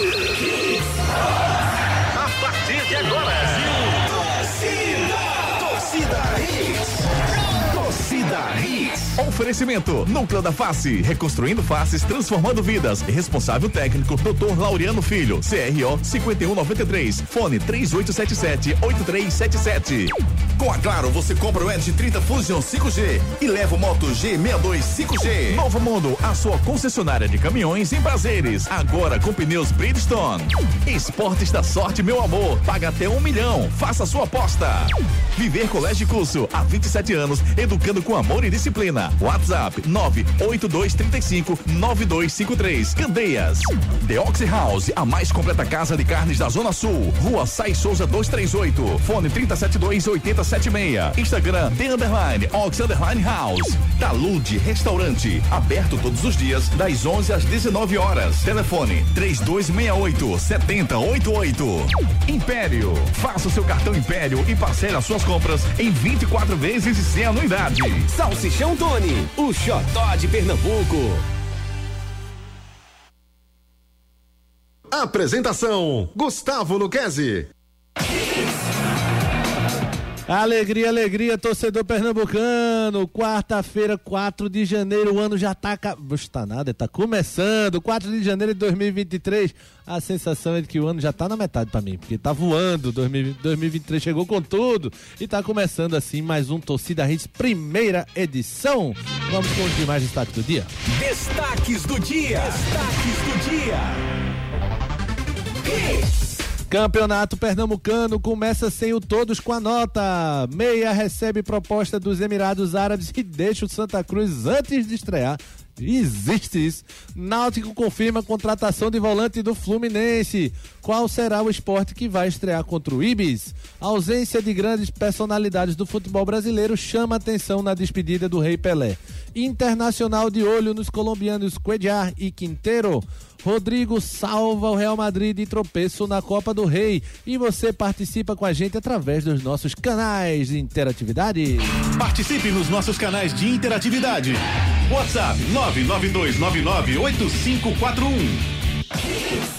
A partir de agora. Oferecimento: Núcleo da Face, reconstruindo faces, transformando vidas. Responsável técnico: Dr. Laureano Filho, CRO 5193, fone 3877-8377. Com a Claro, você compra o Edge 30 Fusion 5G e leva o Moto G62 5G. Novo Mundo, a sua concessionária de caminhões em prazeres. Agora com pneus Bridgestone. Esportes da sorte, meu amor. Paga até um milhão. Faça sua aposta. Viver Colégio Curso, há 27 anos, educando com amor e disciplina. WhatsApp 982359253. Candeias. The Oxy House, a mais completa casa de carnes da Zona Sul. Rua Sai Souza 238. Fone 3072-8076. Instagram The Underline Ox Underline House. Talude Restaurante. Aberto todos os dias, das 11 às 19 horas. Telefone 3268-7088. Império. Faça o seu cartão Império e parcele as suas compras em 24 vezes e sem anuidade. Salsichão O xodó de Pernambuco. Apresentação: Gustavo Luquezzi. Alegria, alegria, torcedor pernambucano. Quarta-feira, 4 de janeiro, o ano já tá. Ca... Puxa, tá nada, tá começando. 4 de janeiro de 2023. A sensação é de que o ano já tá na metade pra mim, porque tá voando. 2023 chegou com tudo e tá começando assim mais um Torcida Hits, primeira edição. Vamos com os demais destaques do dia. Destaques do dia. Destaques do dia. Hits. Campeonato Pernambucano começa sem o todos com a nota. Meia recebe proposta dos Emirados Árabes e deixa o Santa Cruz antes de estrear. Existe isso. Náutico confirma a contratação de volante do Fluminense. Qual será o esporte que vai estrear contra o Ibis? A ausência de grandes personalidades do futebol brasileiro chama atenção na despedida do Rei Pelé. Internacional de olho nos colombianos Cuellar e Quinteiro. Rodrigo salva o Real Madrid de tropeço na Copa do Rei. E você participa com a gente através dos nossos canais de interatividade. Participe nos nossos canais de interatividade. WhatsApp 992998541.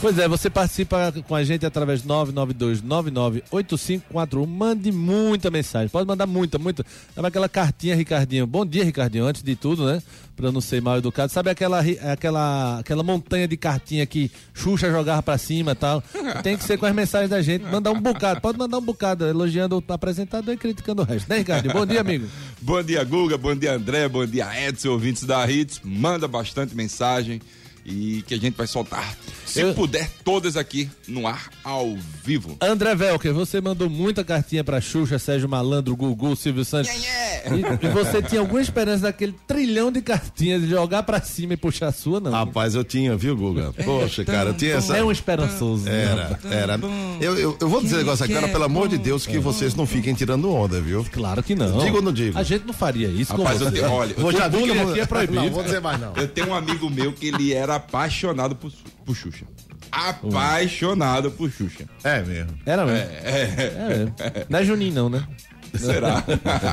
Pois é, você participa com a gente através 992998541. Mande muita mensagem. Pode mandar muita, muita. Sabe aquela cartinha, Ricardinho? Bom dia, Ricardinho, antes de tudo, né? Pra não ser mal educado. Sabe aquela, aquela, aquela montanha de cartinha que Xuxa jogava pra cima e tal? Tem que ser com as mensagens da gente. Mandar um bocado. Pode mandar um bocado, elogiando o apresentador e criticando o resto. Né, Ricardinho? Bom dia, amigo. bom dia, Guga. Bom dia, André. Bom dia, Edson, ouvintes da Hits. Manda bastante mensagem e que a gente vai soltar, se eu... puder, todas aqui no ar ao vivo. André Velker, você mandou muita cartinha pra Xuxa, Sérgio Malandro, Gugu, Silvio Santos. Yeah, yeah. E, e, você tinha alguma esperança daquele trilhão de cartinhas de jogar pra cima e puxar a sua, não? Rapaz, eu tinha, viu, Guga? É, Poxa, cara, eu tinha essa. É um esperançoso. Né? Era, era. Eu, eu, eu vou dizer um negócio aqui, cara, pelo amor de Deus, que vocês não fiquem tirando onda, viu? Claro que não. Digo ou não digo? A gente não faria isso. Rapaz, eu tenho, olha, vou já vi que aqui é proibido. Não, vou dizer mais não. Eu tenho um amigo meu que ele era apaixonado por, por Xuxa. Apaixonado por Xuxa. É mesmo. Era mesmo. É, é. é Não é Juninho, não, né? Será?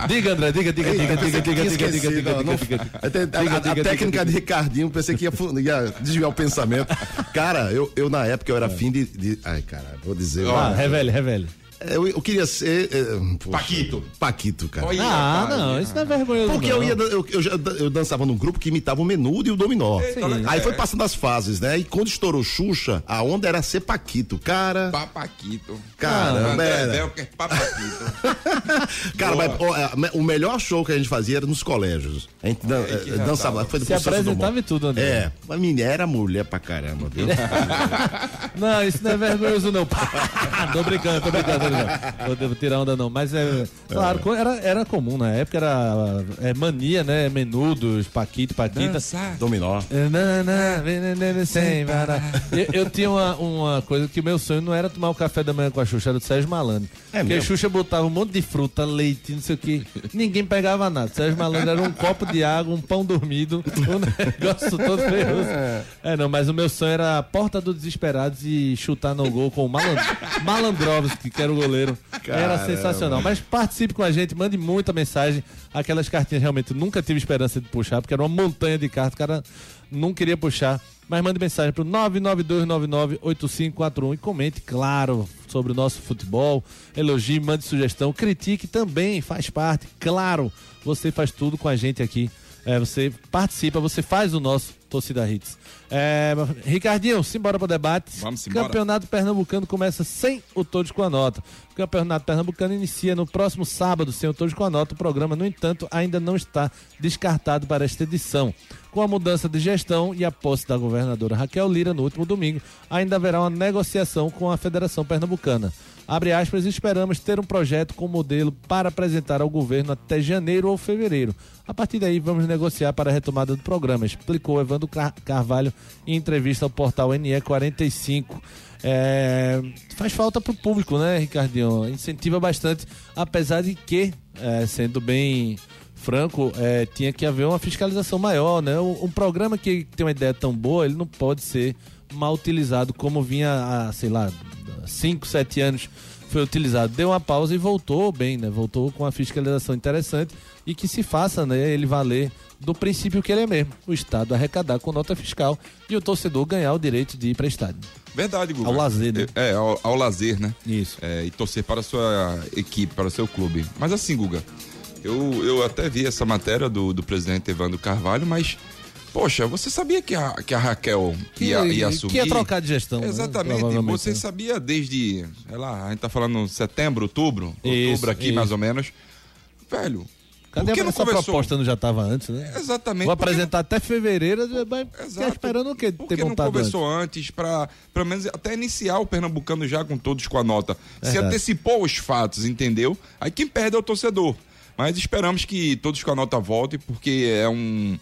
diga, André, diga, diga, diga, diga, diga, diga, diga, diga, A técnica de Ricardinho, pensei que ia, ia desviar o pensamento. Cara, eu, eu na época eu era fim de, de. Ai, cara, vou dizer. Ah, revele, revele. Eu, eu, queria ser. É, Paquito. Paquito, cara. Olha, ah, cara, não, isso não é vergonhoso. Porque não. eu ia. Eu, eu, eu, dançava num grupo que imitava o menudo e o dominó. Sim. Aí foi passando as fases, né? E quando estourou Xuxa, a onda era ser Paquito, cara. Papaquito. Caramba, ah, era. É papaquito. cara, mas, ó, é, o melhor show que a gente fazia era nos colégios. A gente dan, é, dançava. Foi Se apresentava e tudo, André. É, mas menina era mulher pra caramba, viu? não, isso não é vergonhoso, não. tô brincando, tô brincando vou, vou tirar onda não, mas é, claro, é. Era, era comum na época, era é, mania, né? Menudos, Paquito, Paquita. Dançar. Dominó. Eu, eu tinha uma, uma coisa que o meu sonho não era tomar o café da manhã com a Xuxa, era do Sérgio Malandro. É porque mesmo? a Xuxa botava um monte de fruta, leite, não sei o que. Ninguém pegava nada. Sérgio Malandro era um copo de água, um pão dormido, um negócio todo feioso. É, não, mas o meu sonho era a porta dos desesperados e chutar no gol com o Maland... Malandrovski, que era o goleiro. Era sensacional. Mas participe com a gente, mande muita mensagem. Aquelas cartinhas realmente nunca tive esperança de puxar, porque era uma montanha de cartas, o cara não queria puxar. Mas mande mensagem para o 992998541 e comente, claro, sobre o nosso futebol. Elogie, mande sugestão, critique também, faz parte. Claro, você faz tudo com a gente aqui. É, você participa, você faz o nosso Torcida Hits. É, Ricardinho, simbora pro debate. Vamos embora. Campeonato Pernambucano começa sem o Todos com a Nota. O Campeonato Pernambucano inicia no próximo sábado sem o Todos com a Nota. O programa, no entanto, ainda não está descartado para esta edição. Com a mudança de gestão e a posse da governadora Raquel Lira no último domingo, ainda haverá uma negociação com a Federação Pernambucana. Abre aspas, esperamos ter um projeto com modelo para apresentar ao governo até janeiro ou fevereiro. A partir daí, vamos negociar para a retomada do programa, explicou Evandro Carvalho em entrevista ao portal NE45. É, faz falta para o público, né, Ricardinho? Incentiva bastante, apesar de que, é, sendo bem franco, é, tinha que haver uma fiscalização maior, né? Um, programa que tem uma ideia tão boa, ele não pode ser mal utilizado como vinha há, sei lá, 5, 7 anos foi utilizado. Deu uma pausa e voltou bem, né? Voltou com uma fiscalização interessante e que se faça, né, ele valer do princípio que ele é mesmo, o Estado arrecadar com nota fiscal e o torcedor ganhar o direito de ir para estádio. Verdade, Guga. Ao lazer, né? É, ao, ao lazer, né? Isso. É, e torcer para a sua equipe, para o seu clube. Mas assim, Guga, eu, eu até vi essa matéria do, do presidente Evandro Carvalho, mas Poxa, você sabia que a, que a Raquel ia, ia assumir? Que ia trocar de gestão. Né? Exatamente. Né? Você sabia desde, sei lá, a gente tá falando setembro, outubro, isso, outubro aqui isso. mais ou menos. Velho, Cadê Por que essa começou? proposta não já estava antes, né? Exatamente. Vou apresentar até fevereiro, vai ficar esperando o quê? Por que não começou antes, antes para pelo menos até iniciar o Pernambucano já com todos com a nota? Se antecipou os fatos, entendeu? Aí quem perde é o torcedor. Mas esperamos que todos com a nota voltem, porque é um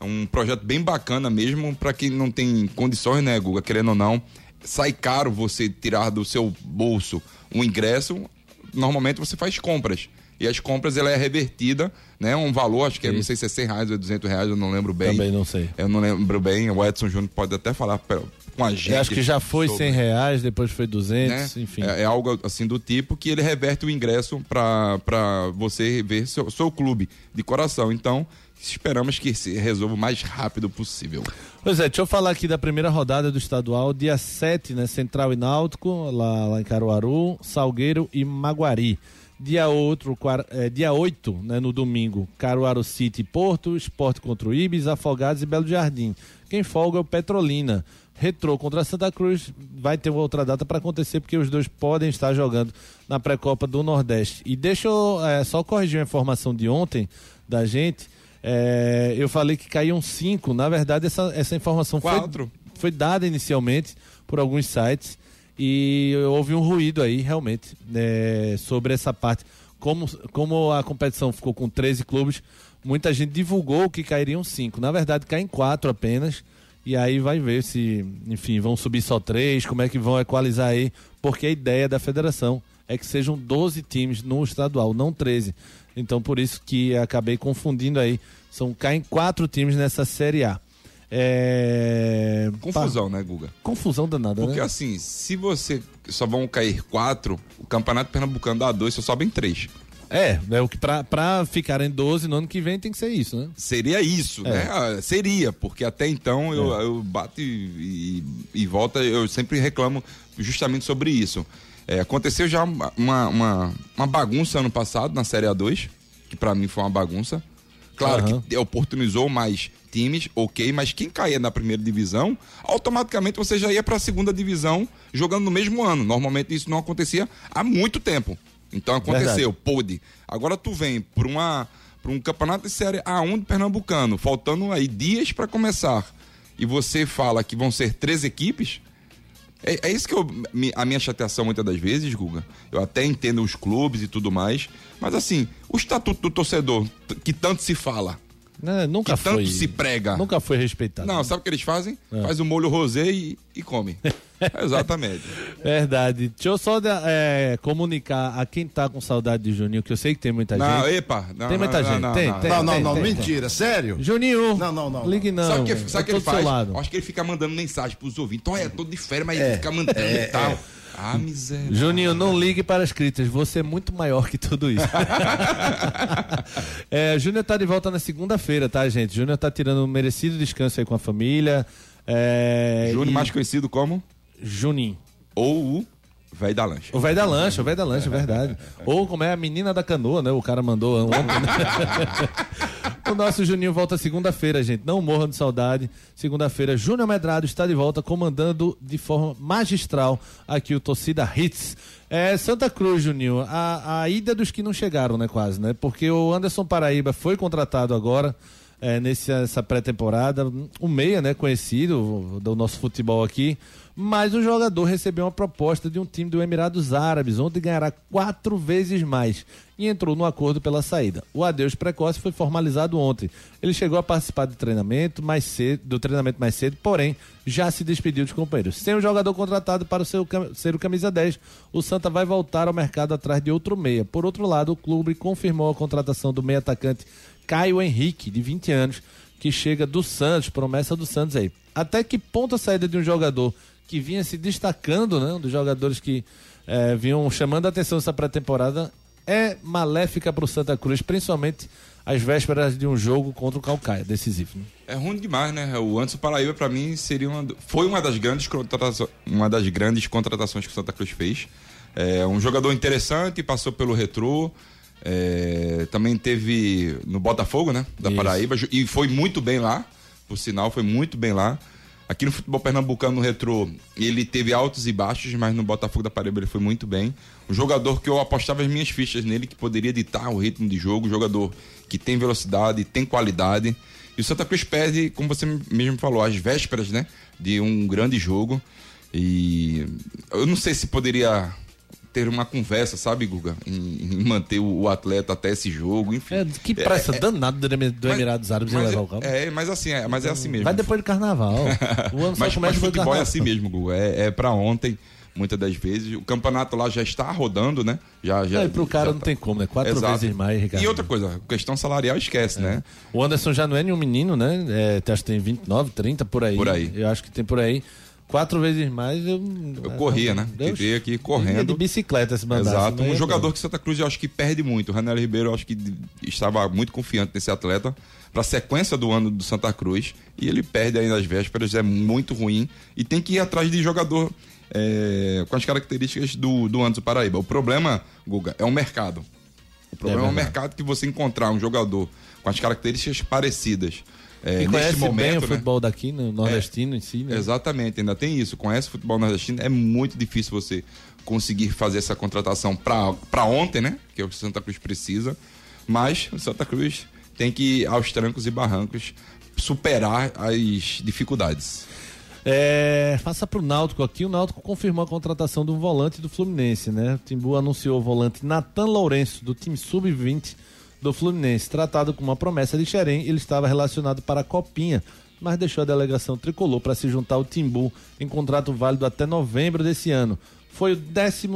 é um projeto bem bacana mesmo, para quem não tem condições, né, Guga, querendo ou não. Sai caro você tirar do seu bolso um ingresso, normalmente você faz compras. E as compras ela é revertida, né? Um valor, acho que é, não sei se é 100 reais ou 200 reais, eu não lembro bem. Também não sei. Eu não lembro bem, o Edson Júnior pode até falar com a gente. Eu acho que já foi sobre, 100 reais, depois foi 200, né? enfim. É, é, algo assim do tipo que ele reverte o ingresso para você ver seu, seu clube de coração. Então, Esperamos que se resolva o mais rápido possível. Pois é, deixa eu falar aqui da primeira rodada do estadual, dia 7, né? Central e Náutico, lá, lá em Caruaru, Salgueiro e Maguari. Dia, outro, é, dia 8, né, no domingo, Caruaru City e Porto, Esporte contra o Ibis, Afogados e Belo Jardim. Quem folga é o Petrolina. Retrô contra Santa Cruz vai ter outra data para acontecer porque os dois podem estar jogando na pré-copa do Nordeste. E deixa eu é, só corrigir uma informação de ontem da gente. É, eu falei que caíam cinco. Na verdade, essa, essa informação foi, foi, dada inicialmente por alguns sites e houve um ruído aí, realmente, é, sobre essa parte. Como, como a competição ficou com 13 clubes, muita gente divulgou que cairiam cinco. Na verdade, caem quatro apenas. E aí vai ver se, enfim, vão subir só três, como é que vão equalizar aí, porque a ideia da federação é que sejam 12 times no estadual, não 13. Então por isso que acabei confundindo aí. São caem quatro times nessa Série A. É... Confusão, né, Guga? Confusão danada, Porque né? assim, se você só vão cair quatro, o Campeonato Pernambucano dá dois, só sobem três. É, é o que pra, pra ficar em 12 no ano que vem tem que ser isso, né? Seria isso, é. né? Ah, seria, porque até então eu, é. eu bato e, e, e volta, eu sempre reclamo justamente sobre isso. É, aconteceu já uma, uma, uma, bagunça ano passado na Série A2, que para mim foi uma bagunça. Claro uhum. que oportunizou mais times, ok, mas quem caía na primeira divisão, automaticamente você já ia para a segunda divisão jogando no mesmo ano. Normalmente isso não acontecia há muito tempo. Então aconteceu, Verdade. pôde. Agora tu vem para uma para um campeonato de série A1 de Pernambucano, faltando aí dias para começar, e você fala que vão ser três equipes, é, é isso que eu, a minha chateação muitas das vezes, Guga. Eu até entendo os clubes e tudo mais, mas assim, o estatuto do torcedor, que tanto se fala, não, nunca que foi, tanto se prega. Nunca foi respeitado. Não, sabe o que eles fazem? É. Faz o molho rosé e, e come. Exatamente. Verdade. Deixa eu só é, comunicar a quem tá com saudade de Juninho, que eu sei que tem muita não, gente. Epa, não, tem muita não, gente. Não, tem, não, tem, não, não, tem, não, tem, mentira, sério? Juninho. Não, não, não. Ligue não. Sabe o que, sabe eu que ele faz? Acho que ele fica mandando mensagem pros ouvintes. Olha, eu tô de férias, mas É, ele fica mandando é, e tal. é. Ah, miséria. Juninho, não ligue para as críticas, você é muito maior que tudo isso. é, Júnior tá de volta na segunda-feira, tá, gente? Júnior tá tirando um merecido descanso aí com a família. É, Júnior, e- mais conhecido como? Juninho. Ou o velho da lancha. O velho da lancha, o velho da lancha, é verdade. Ou como é a menina da canoa, né? O cara mandou ontem. Né? o nosso Juninho volta segunda-feira, gente. Não morram de saudade. Segunda-feira, Júnior Medrado está de volta comandando de forma magistral aqui o Torcida Hits. É, Santa Cruz, Juninho, a, a ida dos que não chegaram, né, quase, né? Porque o Anderson Paraíba foi contratado agora. É, nessa pré-temporada, um meia, né, conhecido do nosso futebol aqui, mas o jogador recebeu uma proposta de um time do Emirados Árabes, onde ganhará quatro vezes mais, e entrou no acordo pela saída. O adeus precoce foi formalizado ontem. Ele chegou a participar do treinamento mais cedo, do treinamento mais cedo, porém já se despediu dos companheiros. Sem o jogador contratado para o seu, ser o camisa 10, o Santa vai voltar ao mercado atrás de outro meia. Por outro lado, o clube confirmou a contratação do meia atacante Caio Henrique, de 20 anos, que chega do Santos, promessa do Santos aí. Até que ponto a saída de um jogador que vinha se destacando, né? Um dos jogadores que eh, vinham chamando a atenção nessa pré-temporada é maléfica para o Santa Cruz, principalmente às vésperas de um jogo contra o Calcaia, decisivo. Né? É ruim demais, né? O Anderson Paraíba, pra mim, seria uma, foi uma das grandes contratações, uma das grandes contratações que o Santa Cruz fez. É um jogador interessante, passou pelo Retrô, é, também teve no Botafogo, né? Da Isso. Paraíba, e foi muito bem lá, por sinal, foi muito bem lá. Aqui no futebol pernambucano, no Retrô, ele teve altos e baixos, mas no Botafogo da Paraíba ele foi muito bem. Um jogador que eu apostava as minhas fichas nele, que poderia ditar o ritmo de jogo, um jogador que tem velocidade, tem qualidade. E o Santa Cruz perde, como você mesmo falou, às vésperas, né? De um grande jogo. E eu não sei se poderia ter uma conversa, sabe, Guga? Em, em manter o, o atleta até esse jogo, enfim. É, que pressa danada do, Emi- do Mas- Emirados Árabes em levar é- o campo. É, mas assim, é, mas é assim mesmo. Vai depois do carnaval. O ano mas, começa mas do futebol é carnaval. assim mesmo, Guga. É, é para ontem, muitas das vezes. O campeonato lá já está rodando, né? Já, já, É, e pro cara já não tá- tem como, né? Quatro Exato. vezes mais, Ricardo. E outra coisa, questão salarial esquece, né? O Anderson já não é nenhum menino, né? É, acho que tem 29, 30 por aí. Por aí. Eu acho que tem por aí. Quatro vezes mais eu. Eu corria, né? Deus, ir ia correndo. de bicicleta se mandasse. Exato. mas Um é jogador que Santa Cruz eu acho que perde muito. O Ranel Ribeiro eu acho que estava muito confiante nesse atleta para a sequência do ano do Santa Cruz e ele perde aí nas vésperas, é muito ruim e tem que ir atrás de jogador é, com as características do, do Anderson Paraíba. O problema, Guga, é o mercado. O problema é, o verdade. mercado que você encontrar um jogador com as características parecidas é, E conhece bem momento, o né? futebol daqui, no nordestino em si, né? Exatamente, ainda tem isso. Conhece o futebol nordestino, é muito difícil você conseguir fazer essa contratação para ontem, né? Que é o que o Santa Cruz precisa. Mas o Santa Cruz tem que aos trancos e barrancos superar as dificuldades. É, faça pro Náutico aqui. O Náutico confirmou a contratação do volante do Fluminense, né? O Timbu anunciou o volante Natan Lourenço, do time sub-20 do Fluminense. Tratado com uma promessa de Xerém, ele estava relacionado para a Copinha, mas deixou a delegação tricolor para se juntar ao Timbu em contrato válido até novembro desse ano. Foi o 12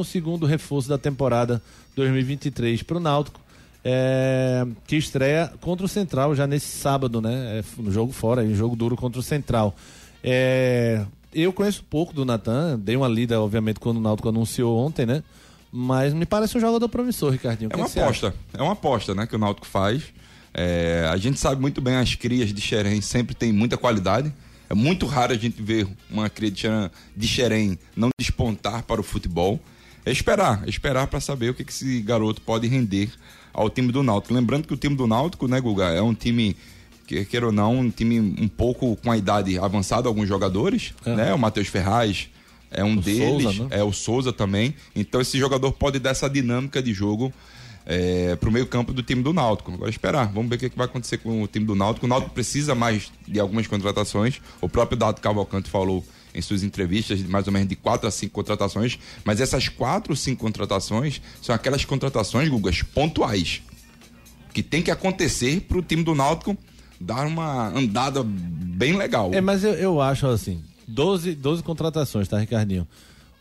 reforço da temporada 2023 para o Náutico. é, que estreia contra o Central já nesse sábado, né? É, no jogo fora, em jogo duro contra o Central. É, eu conheço pouco do Natan, dei uma lida, obviamente, quando o Náutico anunciou ontem, né? Mas me parece um jogador promissor, Ricardinho. É uma que você acha? aposta, é uma aposta, né, que o Náutico faz. É, a gente sabe muito bem as crias de Xerém sempre tem muita qualidade. É muito raro a gente ver uma cria de Xerém, não despontar para o futebol. É esperar, é esperar para saber o que, que esse garoto pode render ao time do Náutico. Lembrando que o time do Náutico, né, Guga, é um time que, queira ou não, um time um pouco com a idade avançada, alguns jogadores, É. né? O Matheus Ferraz é um O deles, Souza, né? é o Souza também. Então esse jogador pode dar essa dinâmica de jogo é, para o meio campo do time do Náutico. Agora esperar, vamos ver o que, que vai acontecer com o time do Náutico. O Náutico precisa mais de algumas contratações. O próprio Dado Cavalcante falou em suas entrevistas de mais ou menos de quatro a cinco contratações, mas essas quatro ou cinco contratações são aquelas contratações, Gugas, pontuais que tem que acontecer para o time do Náutico dar uma andada bem legal. É, mas eu, eu acho assim, 12, 12 contratações, tá, Ricardinho?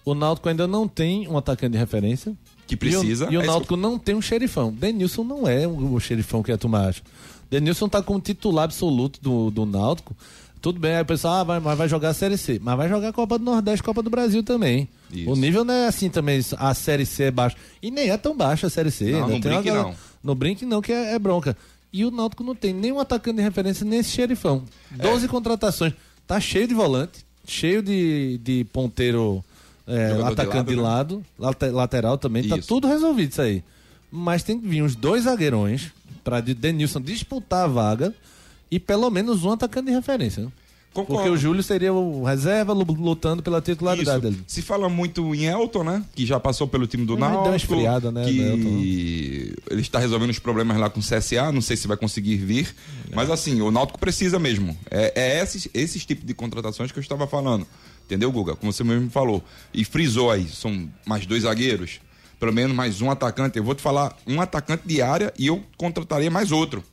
O Náutico ainda não tem um atacante de referência. Que precisa. E o, e o é Náutico não tem um xerifão. Denilson não é o, o xerifão que a turma acha. Denilson tá como titular absoluto do, do Náutico. Tudo bem, aí o pessoal, ah, vai, mas vai jogar a Série C. Mas vai jogar a Copa do Nordeste, Copa do Brasil também. Isso. O nível não é assim também, a Série C é baixa. E nem é tão baixa a Série C. Não, não brinque galera, não. No brinque não, que é, é, bronca. E o Náutico não tem nenhum atacante de referência nesse xerifão. 12 é. contratações. Tá cheio de volante, cheio de, de ponteiro é, atacante de lado, de lado né? lateral também. Tá isso. Tá tudo resolvido isso aí. Mas tem que vir uns dois zagueirões para Denilson disputar a vaga e pelo menos um atacante de referência. Né? Concordo. Porque o Júlio seria o reserva lutando pela titularidade dele. Se fala muito em Elton, né? Que já passou pelo time do Náutico. Deu uma esfriada, né? Que Elton, ele está resolvendo os problemas lá com o CSA, não sei se vai conseguir vir. É. Mas assim, o Náutico precisa mesmo. É, é esses, esses tipos de contratações que eu estava falando. Entendeu, Guga? Como você mesmo falou. E frisou aí, são mais dois zagueiros, pelo menos mais um atacante. Eu vou te falar, um atacante de área e eu contrataria mais outro.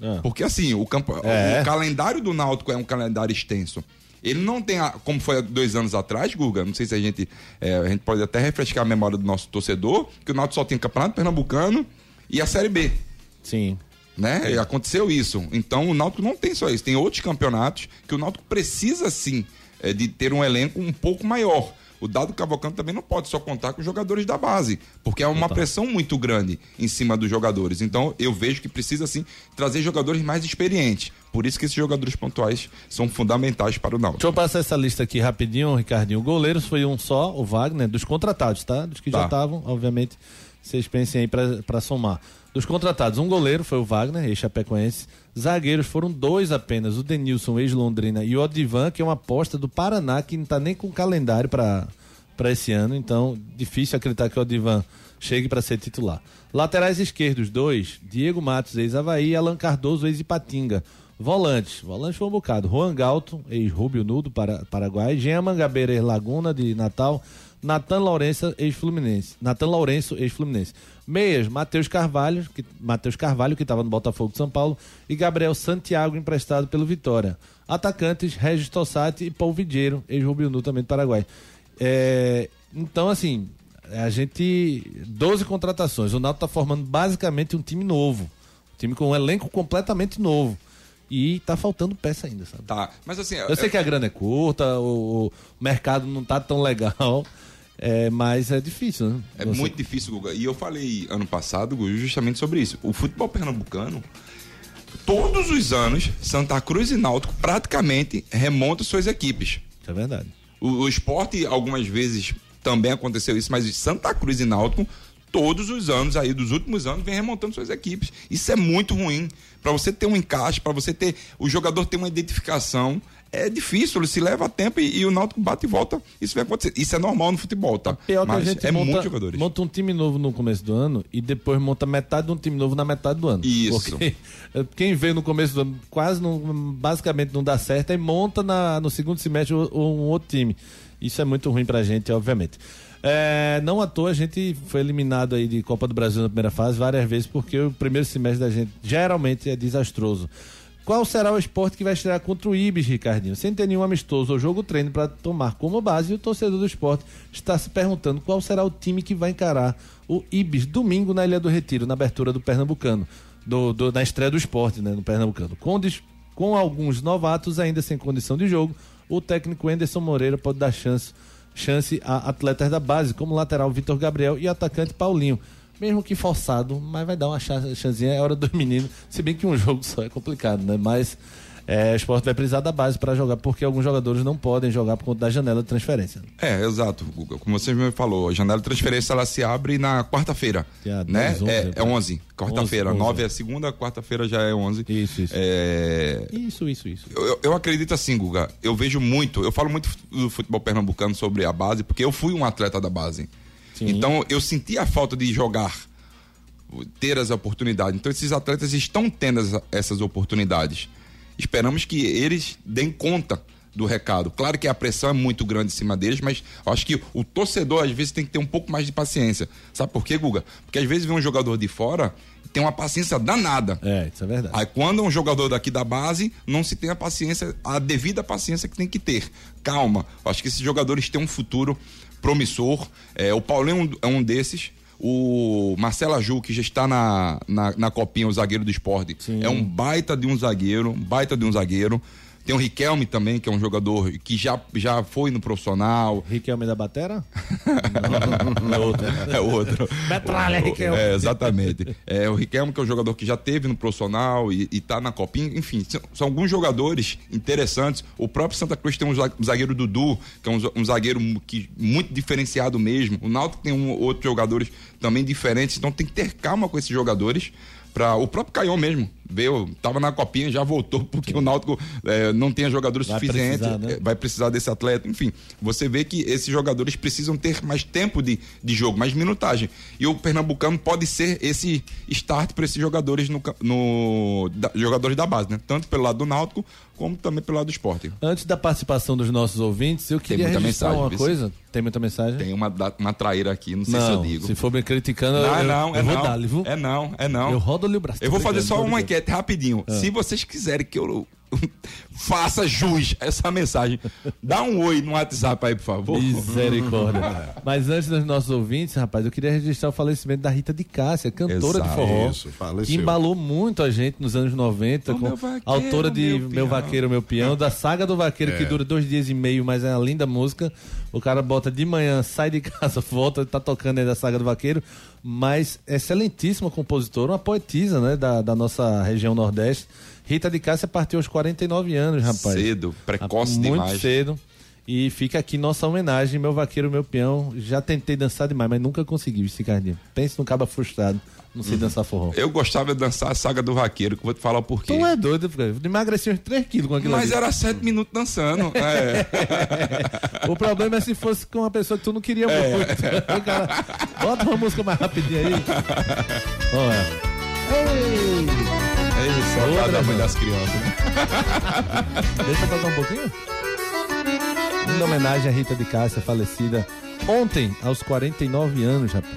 É. Porque assim, o, campo, é. o calendário do Náutico é um calendário extenso. Ele não tem, a, como foi há dois anos atrás, Guga, não sei se a gente, é, a gente pode até refrescar a memória do nosso torcedor, que o Náutico só tem Campeonato Pernambucano e a Série B. Sim. Né? E aconteceu isso. Então o Náutico não tem só isso, tem outros campeonatos que o Náutico precisa sim é, de ter um elenco um pouco maior o Dado Cavalcante também não pode só contar com os jogadores da base, porque é uma pressão muito grande em cima dos jogadores. Então eu vejo que precisa sim trazer jogadores mais experientes. Por isso que esses jogadores pontuais são fundamentais para o Náutico. Deixa eu passar essa lista aqui rapidinho, Ricardinho. Goleiros foi um só, o Wagner, dos contratados, tá? Dos que tá. já estavam, obviamente, vocês pensem aí para somar. Dos contratados, um goleiro foi o Wagner, ex-chapecoense. Zagueiros foram dois apenas, o Denilson, ex-Londrina, e o Odivan, que é uma aposta do Paraná, que não está nem com calendário para esse ano. Então, difícil acreditar que o Odivan chegue para ser titular. Laterais esquerdos, dois. Diego Matos, ex-Havaí, Alan Cardoso, ex-Ipatinga. Volantes, volante foi um bocado. Juan Galto, ex-Rubio Nudo, para, Paraguai. Jean Mangabeira, ex-Laguna, de Natal. Natan Lourenço, ex-Fluminense. Natan Lourenço, ex-Fluminense. Meias, Matheus Carvalho, que Matheus Carvalho, que estava no Botafogo de São Paulo, e Gabriel Santiago, emprestado pelo Vitória. Atacantes, Regis Tossati e Paul Vidieiro, ex-Rubio Nu, também do Paraguai. É, então, assim, a gente. 12 contratações. O Náutico está formando basicamente um time novo. Um time com um elenco completamente novo. E tá faltando peça ainda, sabe? Tá, mas assim. Eu, sei que a grana é curta, o, o mercado não tá tão legal. É, mas é difícil, né? É Você... muito difícil, Guga. E eu falei ano passado, Guga, justamente sobre isso. O futebol pernambucano, todos os anos, Santa Cruz e Náutico praticamente remontam suas equipes. Isso é verdade. O, o esporte, algumas vezes, também aconteceu isso, mas Santa Cruz e Náutico, todos os anos aí, dos últimos anos, vem remontando suas equipes. Isso é muito ruim. Para você ter um encaixe, para você ter. O jogador ter uma identificação é difícil, se leva tempo e, e, o Náutico bate e volta. Isso vai acontecer. Isso é normal no futebol, tá? Pior Mas que a gente é monta, jogadores. monta um time novo no começo do ano e depois monta metade de um time novo na metade do ano. Isso. Porque quem vê no começo do ano quase não, basicamente não dá certo e monta na, no segundo semestre um, um outro time. Isso é muito ruim pra gente, obviamente. É, não à toa a gente foi eliminado aí de Copa do Brasil na primeira fase várias vezes porque o primeiro semestre da gente geralmente é desastroso. Qual será o esporte que vai estrear contra o Ibis, Ricardinho? Sem ter nenhum amistoso ou jogo treino para tomar como base, o torcedor do esporte está se perguntando qual será o time que vai encarar o Ibis domingo na Ilha do Retiro, na abertura do Pernambucano, do, do na estreia do esporte, né, no Pernambucano. Com, com alguns novatos ainda sem condição de jogo, o técnico Anderson Moreira pode dar chance, chance a atletas da base, como lateral Vitor Gabriel e atacante Paulinho mesmo que forçado, mas vai dar uma chancezinha, é hora dos meninos. Se bem que um jogo só é complicado, né? Mas é, o esporte vai precisar da base para jogar, porque alguns jogadores não podem jogar por conta da janela de transferência. É, exato, Guga. Como você me falou, a janela de transferência ela se abre na quarta-feira. né? 11, é, é 11, quarta-feira. 9 é segunda, quarta-feira já é 11. Isso, isso. É... Isso, isso, isso. Eu, eu acredito assim, Guga. Eu vejo muito, eu falo muito do futebol pernambucano sobre a base, porque eu fui um atleta da base. Sim. Então eu senti a falta de jogar, ter as oportunidades. Então esses atletas estão tendo as, essas oportunidades. Esperamos que eles deem conta do recado. Claro que a pressão é muito grande em cima deles, mas eu acho que o torcedor às vezes tem que ter um pouco mais de paciência. Sabe por quê, Guga? Porque às vezes vem um jogador de fora tem uma paciência danada. É, isso é verdade. Aí quando um jogador daqui da base, não se tem a paciência, a devida paciência que tem que ter. Calma. Acho que esses jogadores têm um futuro promissor. É, o Paulinho é um desses. O Marcelo Aju, que já está na, na, na copinha, o zagueiro do esporte, Sim. é um baita de um zagueiro, baita de um zagueiro. Tem o Riquelme também, que é um jogador que já, já foi no profissional. Riquelme da Batera? Não, é outro. É outro. Metralha, Riquelme. É, exatamente. É, o Riquelme, que é um jogador que já teve no profissional e, e tá na copinha. Enfim, são, são, alguns jogadores interessantes. O próprio Santa Cruz tem um zagueiro Dudu, que é um, um zagueiro que, muito diferenciado mesmo. O Náutico tem um, outros jogadores também diferentes. Então tem que ter calma com esses jogadores para o próprio Caion mesmo veio, tava na copinha, já voltou porque Sim. o Náutico é, não tem jogadores suficientes, né? É, vai precisar desse atleta, enfim. Você vê que esses jogadores precisam ter mais tempo de, de jogo, mais minutagem. E o Pernambucano pode ser esse start para esses jogadores no, no da, jogadores da base, né? Tanto pelo lado do Náutico como também pelo lado do esporte. Antes da participação dos nossos ouvintes, eu queria registrar mensagem, uma coisa. Tem muita mensagem? Tem uma, uma traíra aqui, não sei não, se eu digo. Se for me criticando, não, eu, não, eu é vou não, dar, viu? É não, é não. Eu rodo ali o braço. Eu vou fazer só uma enquete rapidinho. Ah. Se vocês quiserem que eu faça jus essa mensagem. Dá um oi no WhatsApp aí, por favor. Misericórdia. Mas antes dos nossos ouvintes, rapaz, eu queria registrar o falecimento da Rita de Cássia, cantora Exato, de forró. Isso, que embalou muito a gente nos anos 90, com vaqueiro, autora de Meu, meu Vaqueiro, Meu Peão, da saga do Vaqueiro, é. que dura dois dias e meio, mas é uma linda música. O cara bota de manhã, sai de casa, volta, tá tocando aí da saga do Vaqueiro. Mas excelentíssima compositora, uma poetisa, né, da, da nossa região Nordeste Rita de Cássia partiu aos 49 anos, rapaz. Cedo, precoce Muito demais. Muito cedo. E fica aqui nossa homenagem, meu vaqueiro, meu peão. Já tentei dançar demais, mas nunca consegui, Cicardinho. Pense no cabo frustrado. Não sei uhum. dançar forró. Eu gostava de dançar a saga do vaqueiro, que vou te falar o porquê. Tu é doido, eu emagreci uns 3 quilos com aquilo Mas ali. era 7 minutos dançando. é. o problema é se fosse com uma pessoa que tu não queria é. muito. Cara, bota uma música mais rapidinha aí. Olha. Ei! É saudade da mãe das crianças. Né? Deixa eu tocar um pouquinho. Em homenagem à Rita de Cássia, falecida ontem, aos 49 anos, rapaz.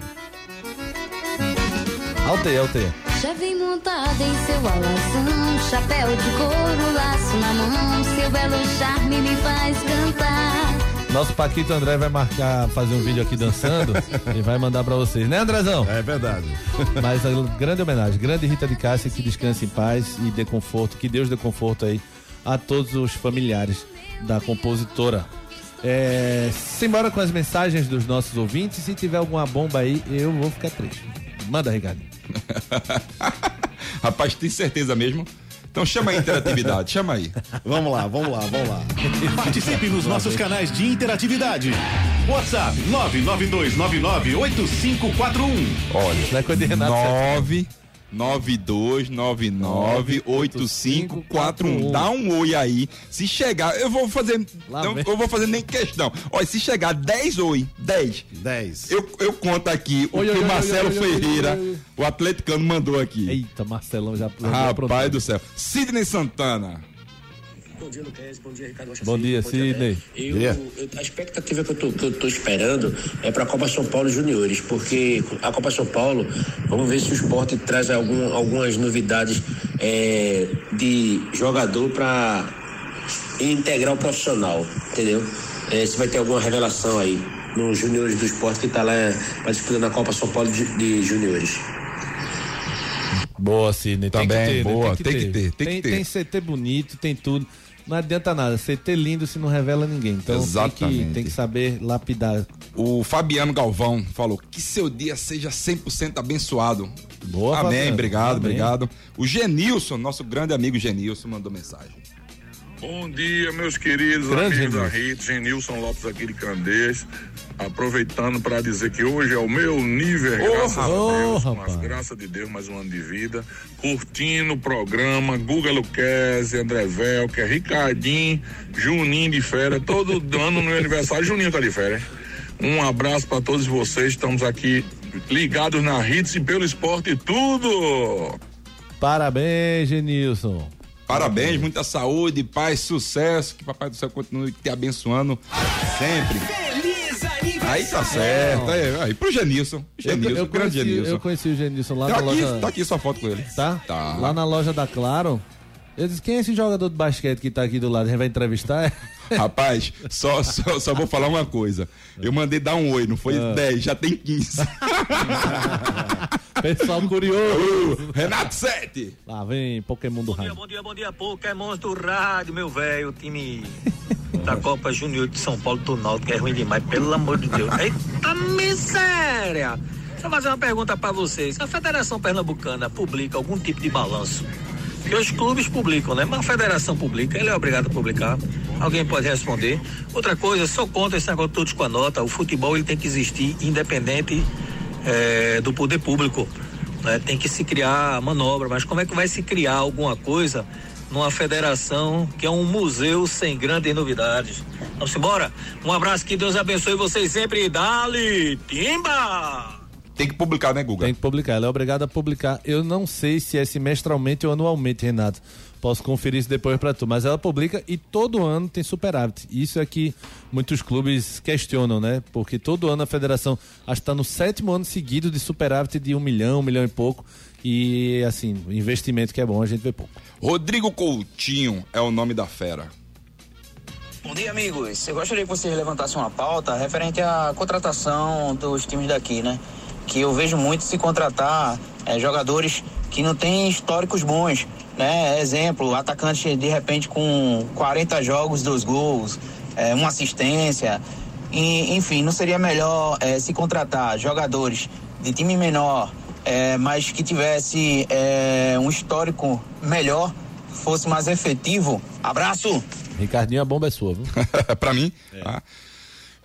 Alteia, alteia. Já vem montada em seu alazão, chapéu de couro, laço na mão, seu belo charme me faz cantar. Nosso Paquito André vai marcar, fazer um vídeo aqui dançando e vai mandar para vocês, né, Andrezão? É verdade. Mas a grande homenagem, grande Rita de Cássia, que descanse em paz e dê conforto, que Deus dê conforto aí a todos os familiares da compositora. É, simbora com as mensagens dos nossos ouvintes. Se tiver alguma bomba aí, eu vou ficar triste. Manda, Ricardo. Rapaz, tem certeza mesmo? Então chama a interatividade, chama aí. Vamos lá, vamos lá, vamos lá. Participe nos nossos canais de interatividade. WhatsApp 992998541. Olha, não é coisa de Renato. 9 92998541. Dá um oi aí. Se chegar, eu vou fazer. Eu, eu, vou fazer nem questão. Olha, se chegar 10 oi, 10. 10. Eu, eu conto aqui oi, o que oi, o Marcelo oi, Ferreira, o atleticano, mandou aqui. Eita, Marcelão já. Rapaz do céu. Sidney Santana. Bom dia, Luquez. Bom dia, Ricardo Bom dia, Sidney. Eu, eu, a expectativa que eu, que tô esperando é para a Copa São Paulo Juniores, porque a Copa São Paulo, vamos ver se o esporte traz algum, algumas novidades é, de jogador para integrar o profissional, entendeu? É, se vai ter alguma revelação aí nos juniores do esporte que está lá participando da Copa São Paulo de, de juniores. Boa, Sidney. Também, tem que ter, boa, né? tem, que tem, que ter. Tem, tem, tem CT bonito, tem tudo não adianta nada. CT lindo se não revela ninguém. Então Exatamente. Tem, que, tem que saber lapidar. O Fabiano Galvão falou que seu dia seja 100% abençoado. Boa, Amém, Fabiano. obrigado, Amém. obrigado. O Genilson, nosso grande amigo Genilson, mandou mensagem. Bom dia, meus queridos grande amigos da Rede, Genilson Lopes aqui de Candeias aproveitando para dizer que hoje é o meu nível, oh, graças oh, a Deus, oh, mas graças de Deus, mais um ano de vida, curtindo o programa, Guga Luquezzi, André Velker, Ricardinho, Juninho de férias, todo ano no meu aniversário, Juninho tá de férias. Um abraço para todos vocês, estamos aqui ligados na Hits e pelo esporte tudo. Parabéns, Genilson. Parabéns, muita saúde, paz, sucesso. Que Papai do Céu continue te abençoando sempre. Feliz aniversário! Aí tá certo. Aí, aí pro Genilson. Genilson, eu, eu, grande conheci, Genilson. eu conheci o Genilson lá Tá na aqui, loja. tá aqui sua foto com ele. Tá? Tá. Lá na loja da Claro. Eu disse, quem é esse jogador de basquete que tá aqui do lado? A gente vai entrevistar? Rapaz, só, só, só vou falar uma coisa. Eu mandei dar um oi, não foi Ah. 10, já tem 15. Pessoal curioso. Renato 7. Lá vem Pokémon do Raio. Bom dia, bom dia, Pokémons do rádio, meu velho. O time da Copa Júnior de São Paulo do Náutico que é ruim demais, pelo amor de Deus. Eita miséria! Deixa eu fazer uma pergunta pra vocês. A Federação Pernambucana publica algum tipo de balanço? Que os clubes publicam, né? Mas a federação publica, ele é obrigado a publicar. Alguém pode responder. Outra coisa, sou contra esse negócio todos com a nota. O futebol ele tem que existir independente eh, do poder público. né? Tem que se criar manobra, mas como é que vai se criar alguma coisa numa federação que é um museu sem grandes novidades? Vamos embora? Um abraço, que Deus abençoe vocês sempre. Dali, Timba! Tem que publicar, né, Guga? Tem que publicar, ela é obrigada a publicar. Eu não sei se é semestralmente ou anualmente, Renato. Posso conferir isso depois pra tu, mas ela publica e todo ano tem superávit. Isso é que muitos clubes questionam, né? Porque todo ano a federação acho que tá no sétimo ano seguido de superávit de um milhão, um milhão e pouco. E assim, investimento que é bom, a gente vê pouco. Rodrigo Coutinho é o nome da fera. Bom dia, amigos. Eu gostaria que vocês levantassem uma pauta referente à contratação dos times daqui, né? Que eu vejo muito se contratar eh, jogadores que não têm históricos bons, né? Exemplo, atacante de repente com 40 jogos, dois gols, eh, uma assistência. E, enfim, não seria melhor eh, se contratar jogadores de time menor, mas que tivesse um histórico melhor, fosse mais efetivo? Abraço! Ricardinho, a bomba é sua, viu? pra mim? Ah,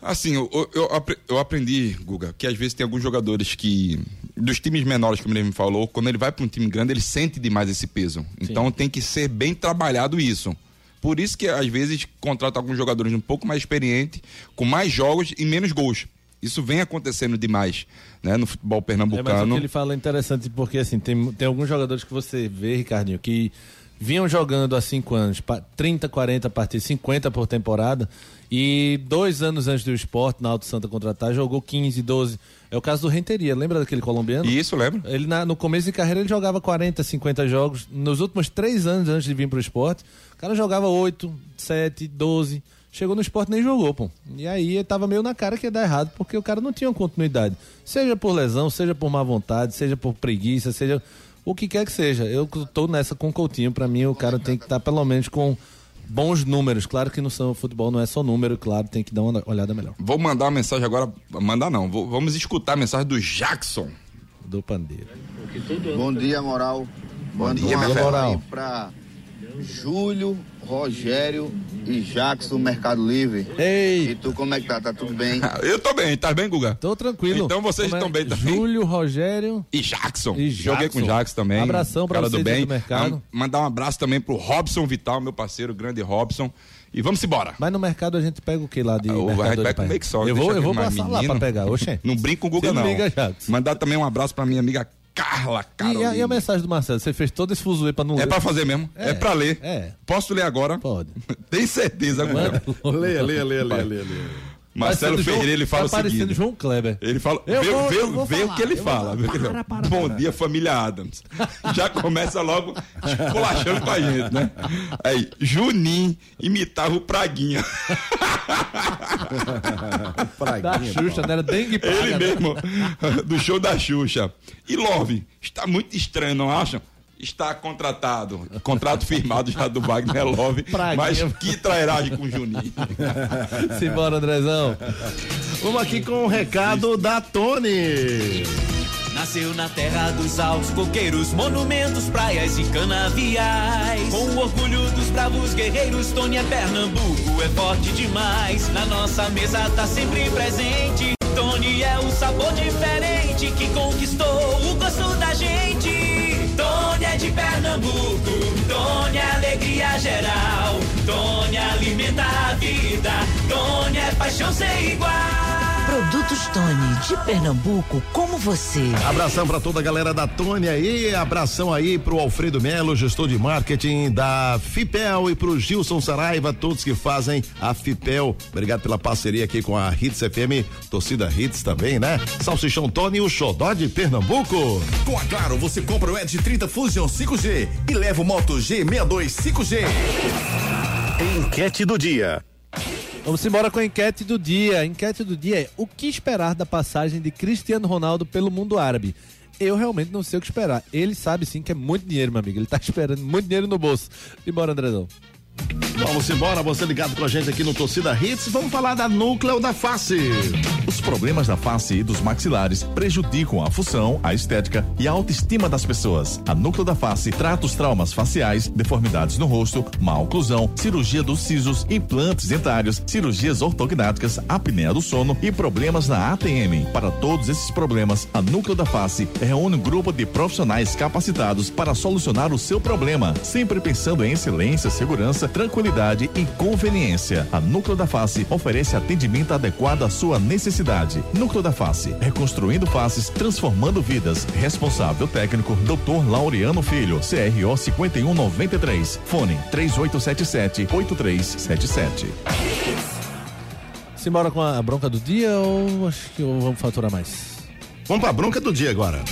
assim, eu, eu, eu apre- eu aprendi, Guga, que às vezes tem alguns jogadores que. Dos times menores, como ele me falou, quando ele vai para um time grande, ele sente demais esse peso. Então tem que ser bem trabalhado isso. Por isso que às vezes contrata alguns jogadores um pouco mais experientes, com mais jogos e menos gols. Isso vem acontecendo demais, né, no futebol É, mas o pernambucano. que ele fala é interessante porque assim, tem, tem alguns jogadores que você vê, Ricardinho, que vinham jogando há cinco anos, pa- 30, 40 partidas, 50 por temporada, e dois anos antes do esporte, na Alto Santa contratar, jogou 15, 12. É o caso do Renteria, lembra daquele colombiano? Isso, lembra? Ele na- no começo de carreira ele jogava 40, 50 jogos. Nos últimos três anos antes de vir pro esporte, o cara jogava 8, 7, 12. Chegou no esporte e nem jogou, pô. E aí tava meio na cara que ia dar errado, porque o cara não tinha uma continuidade. Seja por lesão, seja por má vontade, seja por preguiça, seja o que quer que seja. Eu tô nessa com o Coutinho, pra mim o cara tem que estar pelo menos com bons números. Claro que no são futebol não é só número, claro, tem que dar uma olhada melhor. Vou mandar uma mensagem agora. Mandar não, vou- vamos escutar a mensagem do Jackson. Do Pandeiro. Bom dia, Moral. Bom Manda dia, Moral. pra Júlio, Rogério e Jackson do Mercado Livre. Ei! E tu, como é que tá? Tá tudo bem? Eu tô bem, tá bem, Guga? Tô tranquilo. Então vocês Como é? estão bem também? Júlio, Rogério. E Jackson. E Joguei com o Jackson. Jackson também. Abração pra cara do bem. do mercado. Ah, Mandar um abraço também pro Robson Vital, meu parceiro, grande Robson. E vamos embora. Mas no mercado a gente pega o que lá de O- a gente Make Só, Eu vou, eu vou mais passar lá menino. pra pegar. Oxê. Não brinca com o Guga, Se não. liga, Jackson. Mandar também um abraço pra minha amiga Carla E a, Carolina. e a mensagem do Marcelo? Você fez todo esse fuzuê pra não É ler? pra fazer mesmo. É, É, pra ler. é. Posso ler agora? Pode. Tem certeza, Guga? Leia, leia, leia, leia, leia. Marcelo Ferreira, ele fala tá o seguinte. João Kleber. Ele fala, Eu vê, vou- vê- eu vou vê falar, o que ele eu vou fala. ele Para, para, Bom para. dia, família Adams. Já começa logo esculachando com a gente, né? Aí, Juninho imitava o Praguinha. Da Xuxa, né? Era dengue praga, Ele né? mesmo, do show da Xuxa. E Love, está muito estranho, não acham? Está contratado, contrato firmado já do Wagner Love, mas que trairagem com o Juninho. Simbora, Andrezão. Vamos aqui com o recado da Tony. Nasceu na terra dos altos coqueiros, monumentos, praias e canaviais. Com o orgulho dos bravos guerreiros, Tony é Pernambuco, é forte demais. Na nossa mesa tá sempre presente. Tony é o sabor diferente que conquistou o gosto da gente. De Pernambuco, é alegria geral. Tony alimenta a vida, Tony é paixão sem igual. Produtos Tony de Pernambuco como você. Abração para toda a galera da Tony aí, abração aí pro Alfredo Melo, gestor de marketing da Fipel e pro Gilson Saraiva, todos que fazem a Fipel. Obrigado pela parceria aqui com a Hits FM, torcida Hits também, né? Salsichão Tony, o xodó de Pernambuco. Com a Claro, você compra o Edge 30 Fusion 5G e leva o Moto G62 5G. Enquete do dia. Vamos embora com a enquete do dia. A enquete do dia é: o que esperar da passagem de Cristiano Ronaldo pelo mundo árabe? Eu realmente não sei o que esperar. Ele sabe sim que é muito dinheiro, meu amigo. Ele tá esperando muito dinheiro no bolso. Embora, Andrezão. Vamos embora, você ligado com a gente aqui no Torcida Hits, vamos falar da núcleo da face. Os problemas da face e dos maxilares prejudicam a função, a estética e a autoestima das pessoas. A núcleo da face trata os traumas faciais, deformidades no rosto, má oclusão, cirurgia dos sisos, implantes dentários, cirurgias ortognáticas, apneia do sono e problemas na ATM. Para todos esses problemas, a núcleo da face reúne um grupo de profissionais capacitados para solucionar o seu problema, sempre pensando em excelência, segurança tranquilidade e conveniência. A Núcleo da Face oferece atendimento adequado à sua necessidade. Núcleo da Face, reconstruindo faces, transformando vidas. Responsável técnico, Dr. Laureano Filho, CRO 5193. Fone 3877 8377. Simbora com a bronca do dia ou acho que vamos faturar mais? Vamos pra bronca do dia agora.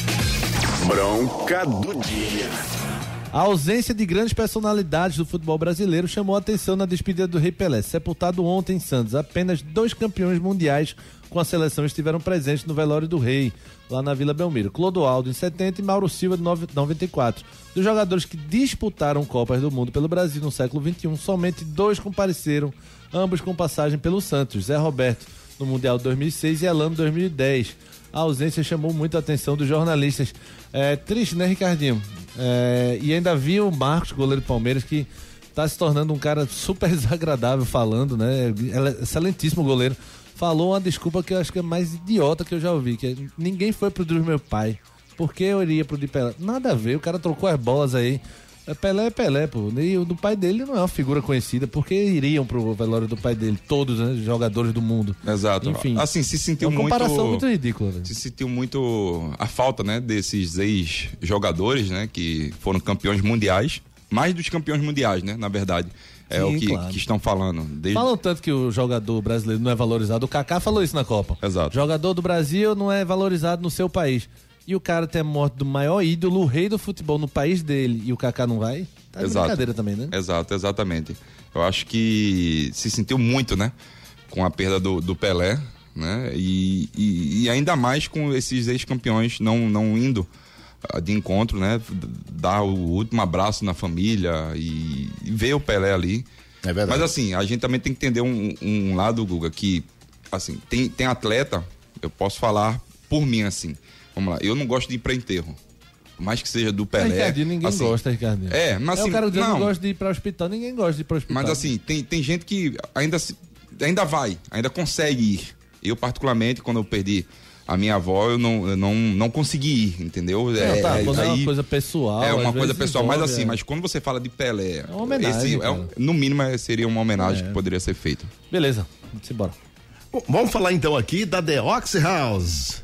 Bronca do dia. A ausência de grandes personalidades do futebol brasileiro chamou a atenção na despedida do Rei Pelé, sepultado ontem em Santos. Apenas dois campeões mundiais com a seleção estiveram presentes no velório do Rei, lá na Vila Belmiro. Clodoaldo em 70 e Mauro Silva em 94. Dos jogadores que disputaram Copas do Mundo pelo Brasil no século XXI, somente dois compareceram, ambos com passagem pelo Santos. Zé Roberto no Mundial 2006 e Elano 2010. A ausência chamou muito a atenção dos jornalistas. É triste, né, Ricardinho? É, e ainda vi o Marcos, goleiro do Palmeiras, que está se tornando um cara super desagradável falando, né? É excelentíssimo goleiro. Falou uma desculpa que eu acho que é mais idiota que eu já ouvi, que é, ninguém foi pro meu pai. Por que eu iria pro de Pelé? Nada a ver, o cara trocou as bolas aí. É Pelé é Pelé, pô. E o do pai dele não é uma figura conhecida, porque iriam pro velório do pai dele, todos, né? Jogadores do mundo. Exato. Enfim. Assim, se sentiu é uma muito. comparação muito ridícula. Né? Se sentiu muito a falta, né, desses ex-jogadores, né, que foram campeões mundiais. Mais dos campeões mundiais, né, na verdade. É Sim, o que, claro. que estão falando. Desde... Falam tanto que o jogador brasileiro não é valorizado. O Kaká falou isso na Copa. Exato. Jogador do Brasil não é valorizado no seu país. E o cara tem a morte do maior ídolo, o rei do futebol no país dele, e o Kaká não vai? Tá de Exato. brincadeira também, né? Exato, exatamente. Eu acho que se sentiu muito, né? Com a perda do, do Pelé, né? E, e, e ainda mais com esses ex-campeões não, não indo ah, de encontro, né? Dar o último abraço na família e, e ver o Pelé ali. É verdade. Mas assim, a gente também tem que entender um, um lado, Guga, que assim, tem, tem atleta, eu posso falar por mim assim. Vamos lá, eu não gosto de ir pra enterro. Por mais que seja do Pelé. Ricardinho, ninguém assim, gosta, Ricardinho. É, mas é assim, o cara dizendo não. que gosta de ir para o hospital, ninguém gosta de ir para o hospital. Mas assim, tem, tem gente que ainda, ainda vai, ainda consegue ir. Eu, particularmente, quando eu perdi a minha avó, eu não, eu não, não consegui ir, entendeu? Não, tá, quando é uma aí- coisa pessoal. É uma coisa pessoal, mas envolve, assim, é. mas quando você fala de Pelé, É uma homenagem, esse é um- no mínimo é- seria uma homenagem É. que poderia ser feita. Beleza, vamos embora. Bom, vamos falar então aqui da The Ox House.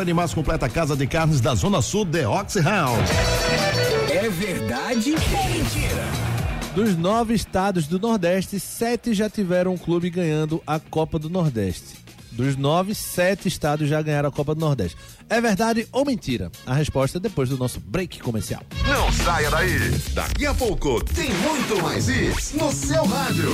e mais completa casa de carnes da Zona Sul, The Ox House. É verdade ou mentira? Dos nove estados do Nordeste, sete já tiveram um clube ganhando a Copa do Nordeste. Dos nove, sete estados já ganharam a Copa do Nordeste. É verdade ou mentira? A resposta é depois do nosso break comercial. Não saia daí. Daqui a pouco tem muito mais isso no seu rádio.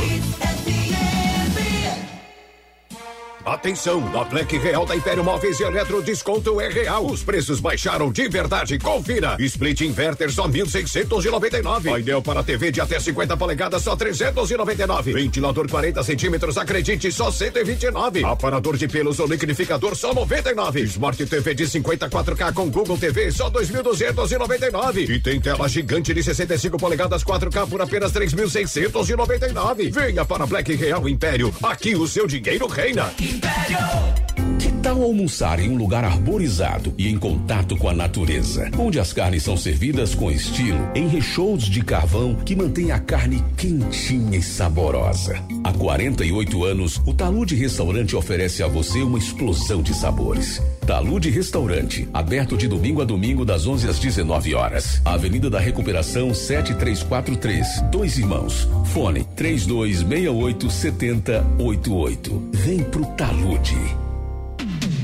Atenção, na Black Real da Império Móveis e Eletro, desconto é real. Os preços baixaram de verdade. Confira. Split inverter só 1.699. Painel para TV de até 50 polegadas só 399. Ventilador 40 centímetros, acredite, só 129. Aparador de pelos ou liquidificador só 99. Smart TV de 54K com Google TV só 2.299. E tem tela gigante de 65 polegadas 4K por apenas 3.699. Venha para Black Real Império. Aqui o seu dinheiro reina. Que tal almoçar em um lugar arborizado e em contato com a natureza, onde as carnes são servidas com estilo, em recheios de carvão que mantém a carne quentinha e saborosa? Há 48 anos, o Talude Restaurante oferece a você uma explosão de sabores. Talude Restaurante, aberto de domingo a domingo das 11 às 19 horas. Avenida da Recuperação 7343, Dois Irmãos. Fone 3268 7088. Vem pro Talude. Salude.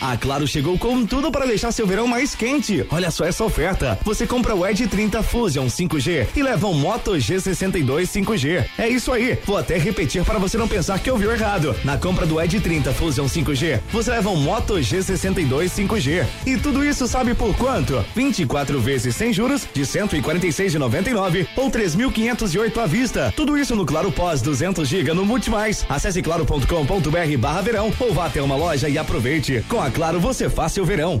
A Claro chegou com tudo para deixar seu verão mais quente. Olha só essa oferta. Você compra o Edge 30 Fusion 5G e leva um Moto G62 5G. É isso aí. Vou até repetir para você não pensar que ouviu errado. Na compra do Edge 30 Fusion 5G, você leva um Moto G62 5G. E tudo isso sabe por quanto? 24 vezes sem juros de 146,99 ou 3.508 à vista. Tudo isso no Claro Pós 200 GB no Multimais. Acesse claro.com.br/verão ou vá até uma loja e aproveite. Com a Claro você faz seu verão.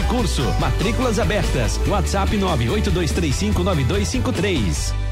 e Curso. Matrículas abertas. WhatsApp 982359253.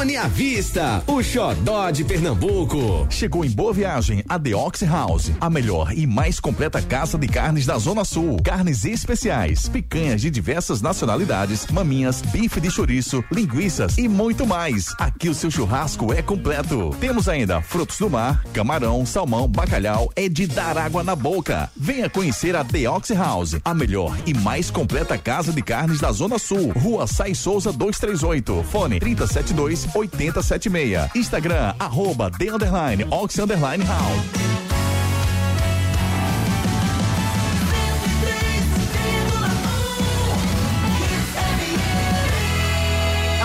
à vista. O xodó de Pernambuco. Chegou em Boa Viagem a The Ox House, a melhor e mais completa casa de carnes da Zona Sul. Carnes especiais, picanhas de diversas nacionalidades, maminhas, bife de chouriço, linguiças e muito mais. Aqui o seu churrasco é completo. Temos ainda frutos do mar, camarão, salmão, bacalhau, é de dar água na boca. Venha conhecer a The Ox House, a melhor e mais completa casa de carnes da Zona Sul. Rua Sai Souza 238, fone 372 8076. Instagram, arroba The Underline, Ox Underline House.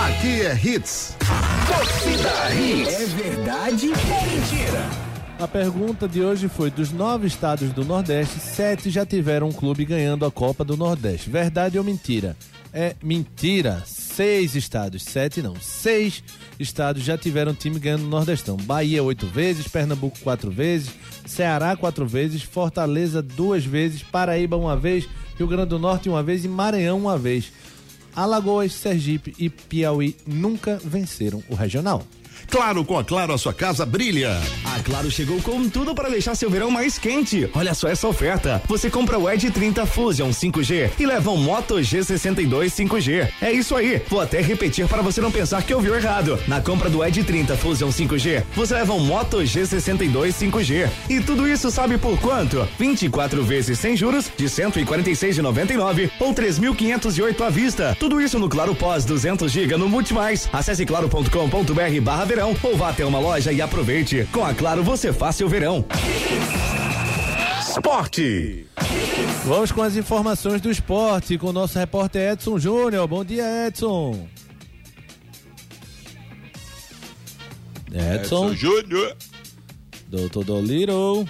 Aqui é Hits. Torcida Hits. É verdade ou mentira? A pergunta de hoje foi: dos nove estados do Nordeste, sete já tiveram um clube ganhando a Copa do Nordeste. Verdade ou mentira? É mentira. Seis estados, sete não, seis estados já tiveram time ganhando no Nordestão. Bahia oito vezes, Pernambuco quatro vezes, Ceará quatro vezes, Fortaleza duas vezes, Paraíba uma vez, Rio Grande do Norte uma vez e Maranhão uma vez. Alagoas, Sergipe e Piauí nunca venceram o regional. Claro, com a Claro a sua casa brilha. A Claro chegou com tudo para deixar seu verão mais quente. Olha só essa oferta. Você compra o Edge 30 Fusion 5G e leva um Moto G62 5G. É isso aí. Vou até repetir para você não pensar que ouviu errado. Na compra do Edge 30 Fusion 5G, você leva um Moto G62 5G. E tudo isso sabe por quanto? 24 vezes sem juros de 146,99 ou 3.508 à vista. Tudo isso no Claro Pós 200 GB no Multimais. Acesse claro.com.br/barra verão ou vá até uma loja e aproveite. Com a Claro você faz seu verão. Esporte. Vamos com as informações do esporte com o nosso repórter Edson Júnior. Bom dia, Edson. Edson. Edson Júnior. Doutor Dolittle.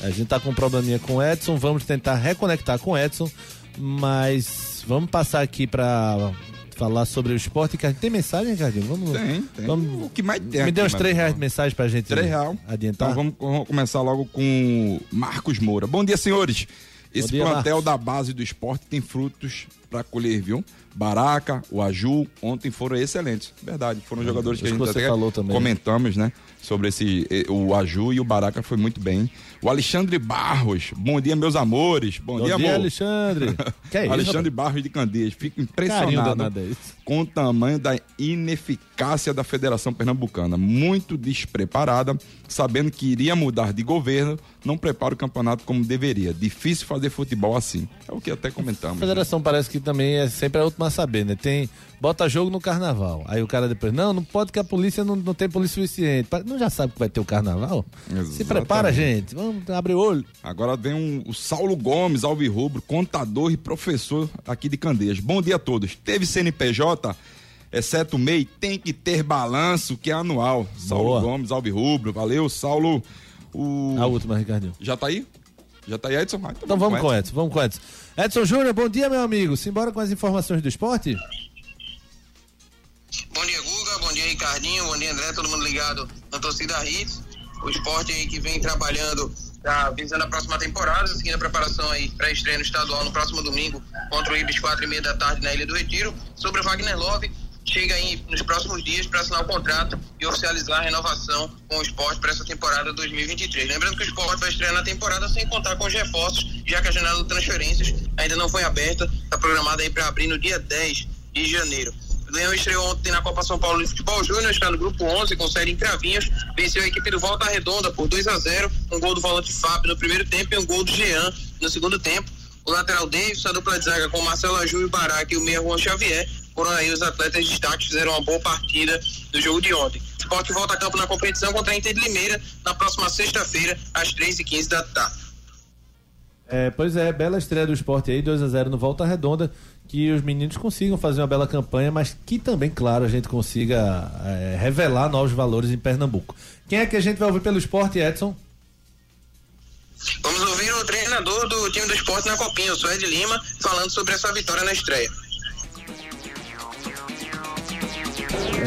A gente tá com um probleminha com o Edson. Vamos tentar reconectar com o Edson. Mas vamos passar aqui para falar sobre o esporte. Tem mensagem, Ricardinho? Vamos, Tem, tem. Vamos, o que mais tem me dê uns 3 reais de mensagem pra gente 3 real. adiantar. Então vamos, começar logo com Marcos Moura. Bom dia, senhores. Esse dia, plantel da base do esporte tem frutos para colher, viu? Baraca, o Aju, ontem foram excelentes. Verdade, foram jogadores que a gente que você até falou também. comentamos, né? Sobre esse. O Aju e o Baraca foi muito bem. O Alexandre Barros, bom dia, meus amores. Bom, Bom dia, dia, amor. Alexandre. Que é isso, Alexandre? Barros de Candeias. Fico impressionado é com o tamanho da ineficácia da Federação Pernambucana. Muito despreparada, sabendo que iria mudar de governo, não prepara o campeonato como deveria. Difícil fazer futebol assim. É o que até A comentamos. federação parece que também é sempre a última a saber, né? Tem, bota jogo no carnaval. Aí o cara depois, não, não pode que a polícia não, não tem polícia suficiente. Não já sabe que vai ter o carnaval? Se Exatamente. prepara, gente. Vamos abrir o olho. Agora vem um- o Saulo Gomes, Alvirrubro, contador e professor aqui de Candeias. Bom dia a todos. Teve CNPJ, exceto o MEI, tem que ter balanço, que é anual. Saulo Boa. Gomes, Alvirrubro. Valeu, Saulo. O... A última, Ricardinho. Já tá aí? Já tá aí, Edson? Ah, Então vamos com o Edson, vamos com o Edson. Edson Júnior, bom dia, meu amigo. Simbora com as informações do esporte? Bom dia, Guga. Bom dia, Ricardinho. Bom dia, André. Todo mundo ligado na torcida Hits. O esporte aí que vem trabalhando, tá visando a próxima temporada, seguindo a preparação aí para estreia no estadual no próximo domingo contra o Ibis, quatro e meia da tarde na Ilha do Retiro. Sobre o Wagner Love, chega aí nos próximos dias para assinar o contrato e oficializar a renovação com o esporte para essa temporada 2023. Lembrando que o esporte vai estrear na temporada sem contar com os reforços, já que a janela de transferências ainda não foi aberta, está programada aí para abrir no dia 10 de janeiro. O Leão estreou ontem na Copa São Paulo de Futebol Júnior, está no grupo 11 com série em Cravinhos, venceu a equipe do Volta Redonda por 2 a 0 um gol do volante Fábio no primeiro tempo e um gol do Jean no segundo tempo. O lateral Davis, a dupla de zaga com Marcelo Aju e Baraca e o meia Juan Xavier, foram aí os atletas de destaque, fizeram uma boa partida no jogo de ontem. O Sport volta a campo na competição contra a Inter de Limeira na próxima sexta-feira, às 3h15 da tarde. É, pois é, bela estreia do esporte aí, 2 a 0 no Volta Redonda. Que os meninos consigam fazer uma bela campanha, mas que também, claro, a gente consiga é, revelar novos valores em Pernambuco. Quem é que a gente vai ouvir pelo esporte, Edson? Vamos ouvir o treinador do time do esporte na Copinha, o Suede Lima, falando sobre essa vitória na estreia.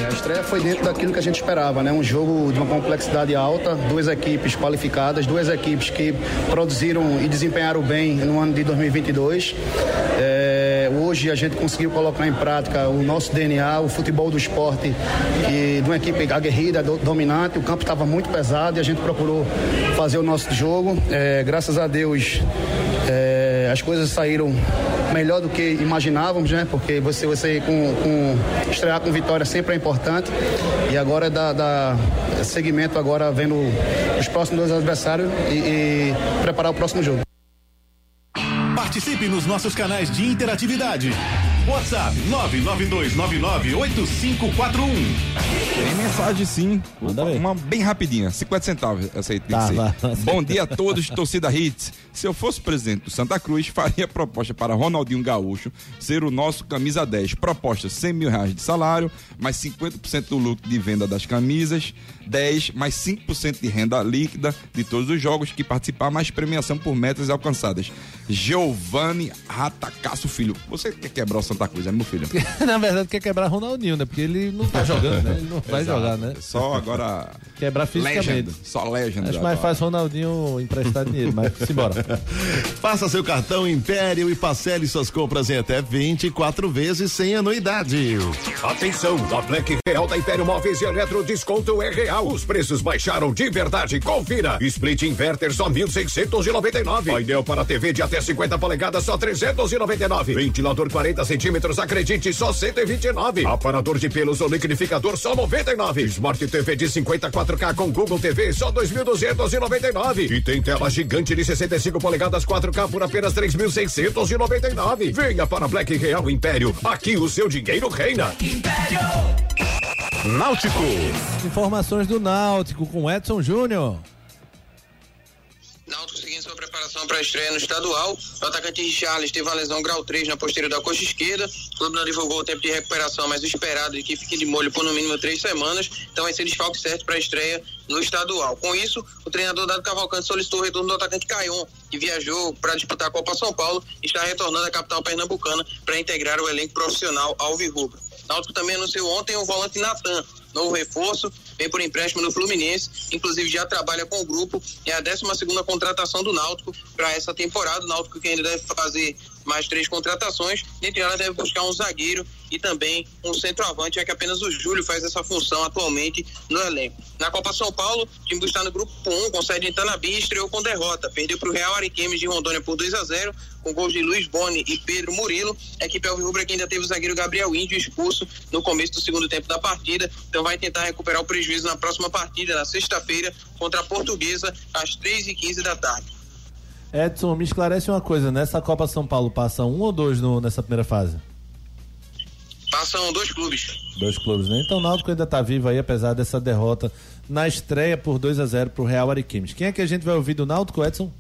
A estreia foi dentro daquilo que a gente esperava, né? Um jogo de uma complexidade alta, duas equipes qualificadas, duas equipes que produziram e desempenharam bem no ano de 2022. É, hoje a gente conseguiu colocar em prática o nosso DNA, o futebol do esporte, e de uma equipe aguerrida, do- dominante. O campo estava muito pesado e a gente procurou fazer o nosso jogo. É, graças a Deus, é, as coisas saíram melhor do que imaginávamos, né? Porque você, você com, com- estrear com vitória sempre é importante. E agora dá, dá segmento agora vendo os próximos dois adversários e, e preparar o próximo jogo. Participe nos nossos canais de interatividade. WhatsApp 992998541. Tem mensagem sim. Uma, uma bem rapidinha, 50 centavos. Essa aí tem Tá, que ser. vai. Bom dia a todos, torcida Hits. Se eu fosse presidente do Santa Cruz, faria proposta para Ronaldinho Gaúcho ser o nosso camisa 10. Proposta 100 mil reais de salário, mais 50% do lucro de venda das camisas, 10 mais 5% de renda líquida de todos os jogos que participar, mais premiação por metas alcançadas. Giovanni Ratacasso Filho. Você quer quebrar o Santa Santa Cruz, é meu filho. Na verdade, quer quebrar Ronaldinho, né? Porque ele não tá jogando, né? Ele não vai Exato. jogar, né? Só agora. Quebrar fisicamente. Legend, Só legend. Acho mais agora. fácil Ronaldinho emprestar dinheiro, mas simbora. Faça seu cartão Império e parcele suas compras em até 24 vezes sem anuidade. Atenção, a Black Real da Império Móveis e Eletro desconto é real. Os preços baixaram de verdade. Confira. Split inverter só 1.699. Painel para TV de até 50 polegadas só 399. Ventilador 40 centímetros, acredite, só 129. Aparador de pelos ou liquidificador só 99. Smart TV de 54K com Google TV só 2.299. E tem tela gigante de 65 polegadas 4K por apenas 3.699. Venha para Black Real Império. Aqui o seu dinheiro reina. Náutico. Informações do Náutico com Edson Júnior. Sua preparação para a estreia no estadual. O atacante Richarles teve uma lesão grau 3 na posterior da coxa esquerda. O clube não divulgou o tempo de recuperação, mas o esperado é que fique de molho por no mínimo três semanas. Então vai ser desfalque certo para a estreia no estadual. Com isso, o treinador Dado Cavalcante solicitou o retorno do atacante Caion, que viajou para disputar a Copa São Paulo e está retornando à capital pernambucana para integrar o elenco profissional Alvirrubro. Náutico também anunciou ontem o volante Natan, novo reforço, vem por empréstimo do Fluminense, inclusive já trabalha com o grupo, é a 12 segunda contratação do Náutico para essa temporada, o Náutico que ainda deve fazer mais três contratações, dentre elas deve buscar um zagueiro e também um centroavante, já que apenas o Júlio faz essa função atualmente no elenco. Na Copa São Paulo, o time está no grupo 1, com sede em Tanabi, estreou com derrota, perdeu para o Real Ariquemes de Rondônia por 2 a 0 com gols de Luiz Boni e Pedro Murilo. A equipe Alvirrubra que ainda teve o zagueiro Gabriel Índio expulso no começo do segundo tempo da partida, então vai tentar recuperar o prejuízo na próxima partida, na sexta-feira, contra a Portuguesa, às 3h15 da tarde. Edson, me esclarece uma coisa, nessa Copa São Paulo passa um ou dois no- nessa primeira fase? Passam dois clubes. Dois clubes, né? Então o Náutico ainda tá vivo aí, apesar dessa derrota na estreia por 2 a 0 pro Real Ariquemes. Quem é que a gente vai ouvir do Náutico, Edson?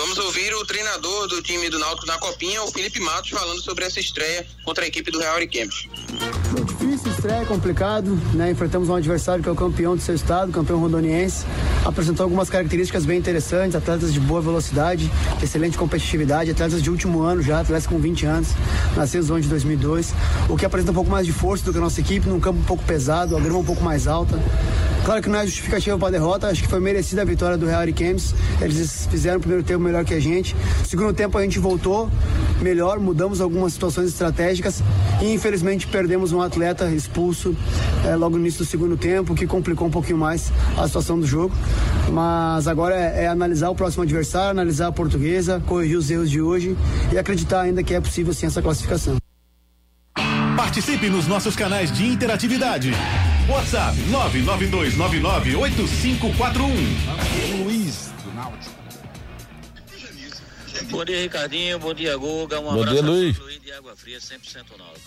Vamos ouvir o treinador do time do Náutico na Copinha, o Felipe Matos, falando sobre essa estreia contra a equipe do Real Ariquemes. É difícil, estreia, é complicado, né? Enfrentamos um adversário que é o campeão do seu estado, campeão rondoniense. Apresentou algumas características bem interessantes, atletas de boa velocidade, excelente competitividade, atletas de último ano já, atletas com 20 anos, no ano de 2002, o que apresenta um pouco mais de força do que a nossa equipe, num campo um pouco pesado, a grama um pouco mais alta. Claro que não é justificativa para a derrota, acho que foi merecida a vitória do Real Ariquemes. Eles fizeram o primeiro tempo melhor que a gente. Segundo tempo a gente voltou melhor, mudamos algumas situações estratégicas e infelizmente perdemos um atleta expulso eh, logo no início do segundo tempo, que complicou um pouquinho mais a situação do jogo. Mas agora é, é analisar o próximo adversário, analisar a portuguesa, corrigir os erros de hoje e acreditar ainda que é possível sim essa classificação. Participe nos nossos canais de interatividade. WhatsApp 992998541. Luiz do Náutico. Bom dia, Ricardinho. Bom dia, Guga. Um Bom abraço dia, Luiz. Luiz de Água Fria, 100% Náutico.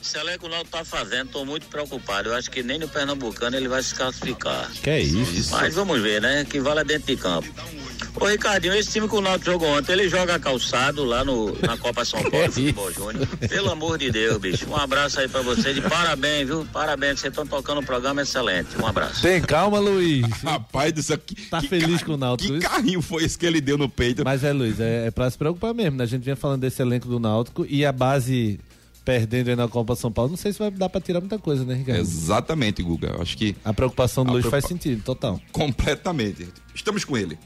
Esse elenco o Náutico tá fazendo, tô muito preocupado. Eu acho que nem no Pernambucano ele vai se classificar. Que é isso? Mas vamos ver, né? Que vale é dentro de campo. Ô, Ricardinho, esse time que o Náutico jogou ontem, ele joga calçado lá no, na Copa São Paulo Futebol Júnior. Pelo amor de Deus, bicho. Um abraço aí pra vocês e parabéns, viu? Parabéns, vocês estão tocando um programa excelente. Um abraço. Tem calma, Luiz. Rapaz do céu, que, Tá feliz com o Náutico, que Luiz? carrinho foi esse que ele deu no peito? Mas é, Luiz, é, é pra se preocupar mesmo, né? A gente vinha falando desse elenco do Náutico e a base perdendo aí na Copa São Paulo. Não sei se vai dar pra tirar muita coisa, né, Ricardo? Exatamente, Guga. Eu acho que A preocupação do Luiz preocupa- faz sentido, total. completamente. Estamos com ele.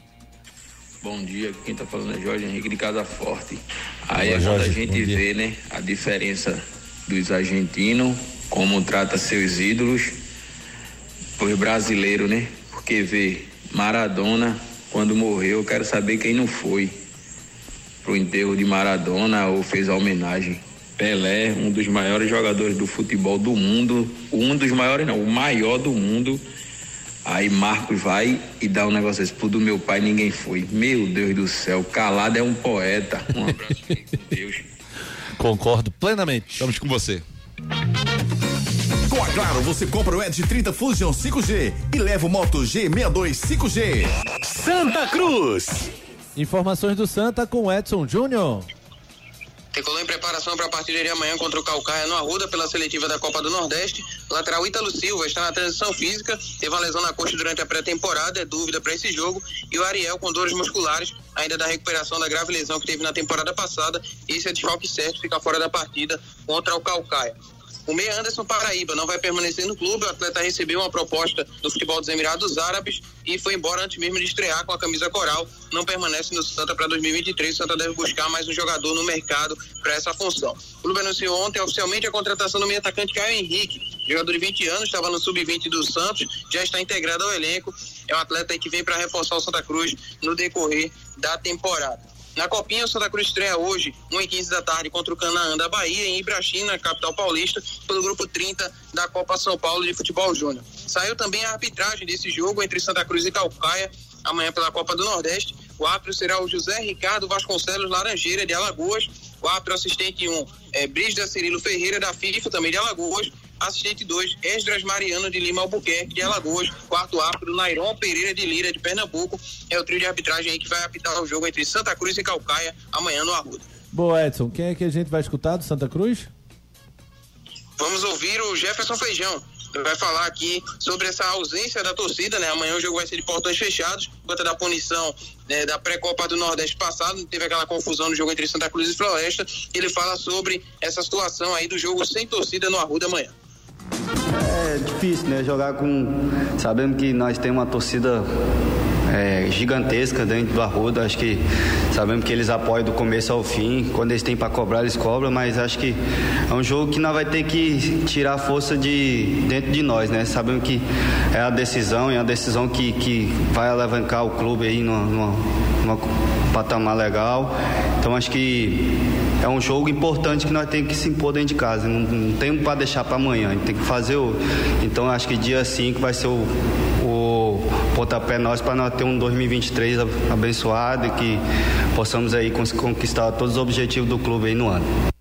Bom dia, quem tá falando é Jorge Henrique de Casa Forte. Aí Boa, é quando a gente vê, né, a diferença dos argentinos, como trata seus ídolos, os brasileiros, né? Porque vê Maradona, quando morreu, eu quero saber quem não foi pro enterro de Maradona ou fez a homenagem. Pelé, um dos maiores jogadores do futebol do mundo, um dos maiores não, o maior do mundo. Aí Marcos vai e dá um negócio desse. Pro do meu pai ninguém foi. Meu Deus do céu, calado é um poeta. Um abraço com Deus. Concordo plenamente. Estamos com você. Com a Claro, você compra o Edge 30 Fusion 5G e leva o Moto G62 5G. Santa Cruz. Informações do Santa com Edson Júnior. Tricolor em preparação para a partida de amanhã contra o Calcaia no Arruda pela seletiva da Copa do Nordeste. Lateral Ítalo Silva está na transição física, teve uma lesão na coxa durante a pré-temporada, é dúvida para esse jogo. E o Ariel com dores musculares ainda da recuperação da grave lesão que teve na temporada passada. Esse é de choque certo, fica fora da partida contra o Calcaia. O meia Anderson Paraíba não vai permanecer no clube. O atleta recebeu uma proposta do futebol dos Emirados Árabes e foi embora antes mesmo de estrear com a camisa coral. Não permanece no Santa para 2023. O Santa deve buscar mais um jogador no mercado para essa função. O clube anunciou ontem oficialmente a contratação do meio atacante Caio Henrique. Jogador de 20 anos, estava no sub-20 do Santos, já está integrado ao elenco. É um atleta que vem para reforçar o Santa Cruz no decorrer da temporada. Na Copinha, o Santa Cruz estreia hoje, 1 h 15 da tarde, contra o Canaã da Bahia, em Ibrachim, na capital paulista, pelo grupo 30 da Copa São Paulo de Futebol Júnior. Saiu também a arbitragem desse jogo entre Santa Cruz e Calcaia, amanhã pela Copa do Nordeste. O árbitro será o José Ricardo Vasconcelos Laranjeira, de Alagoas. O árbitro assistente 1 é Brígida Cirilo Ferreira, da FIFA, também de Alagoas. Assistente 2, Esdras Mariano de Lima Albuquerque, de Alagoas. Quarto árbitro, Nairon Pereira de Lira, de Pernambuco. É o trio de arbitragem aí que vai apitar o jogo entre Santa Cruz e Calcaia amanhã no Arruda. Boa, Edson. Quem é que a gente vai escutar do Santa Cruz? Vamos ouvir o Jefferson Feijão. Ele vai falar aqui sobre essa ausência da torcida, né? Amanhã o jogo vai ser de portões fechados, conta da punição né, da pré-copa do Nordeste passado, teve aquela confusão no jogo entre Santa Cruz e Floresta. Ele fala sobre essa situação aí do jogo sem torcida no Arruda amanhã. É difícil, né? Jogar com. Sabendo que nós temos uma torcida é, gigantesca dentro do Arruda. Acho que sabemos que eles apoiam do começo ao fim. Quando eles têm para cobrar, eles cobram, mas acho que é um jogo que nós vai ter que tirar força de dentro de nós, né? Sabemos que é a decisão, é a decisão que, que vai alavancar o clube aí numa, numa, numa patamar legal. Então acho que é um jogo importante que nós temos que se impor dentro de casa. Não, não temos para deixar para amanhã, a gente tem que fazer o. Então acho que dia 5 vai ser o, o pontapé nós para nós ter um 2023 abençoado e que possamos aí conquistar todos os objetivos do clube aí no ano.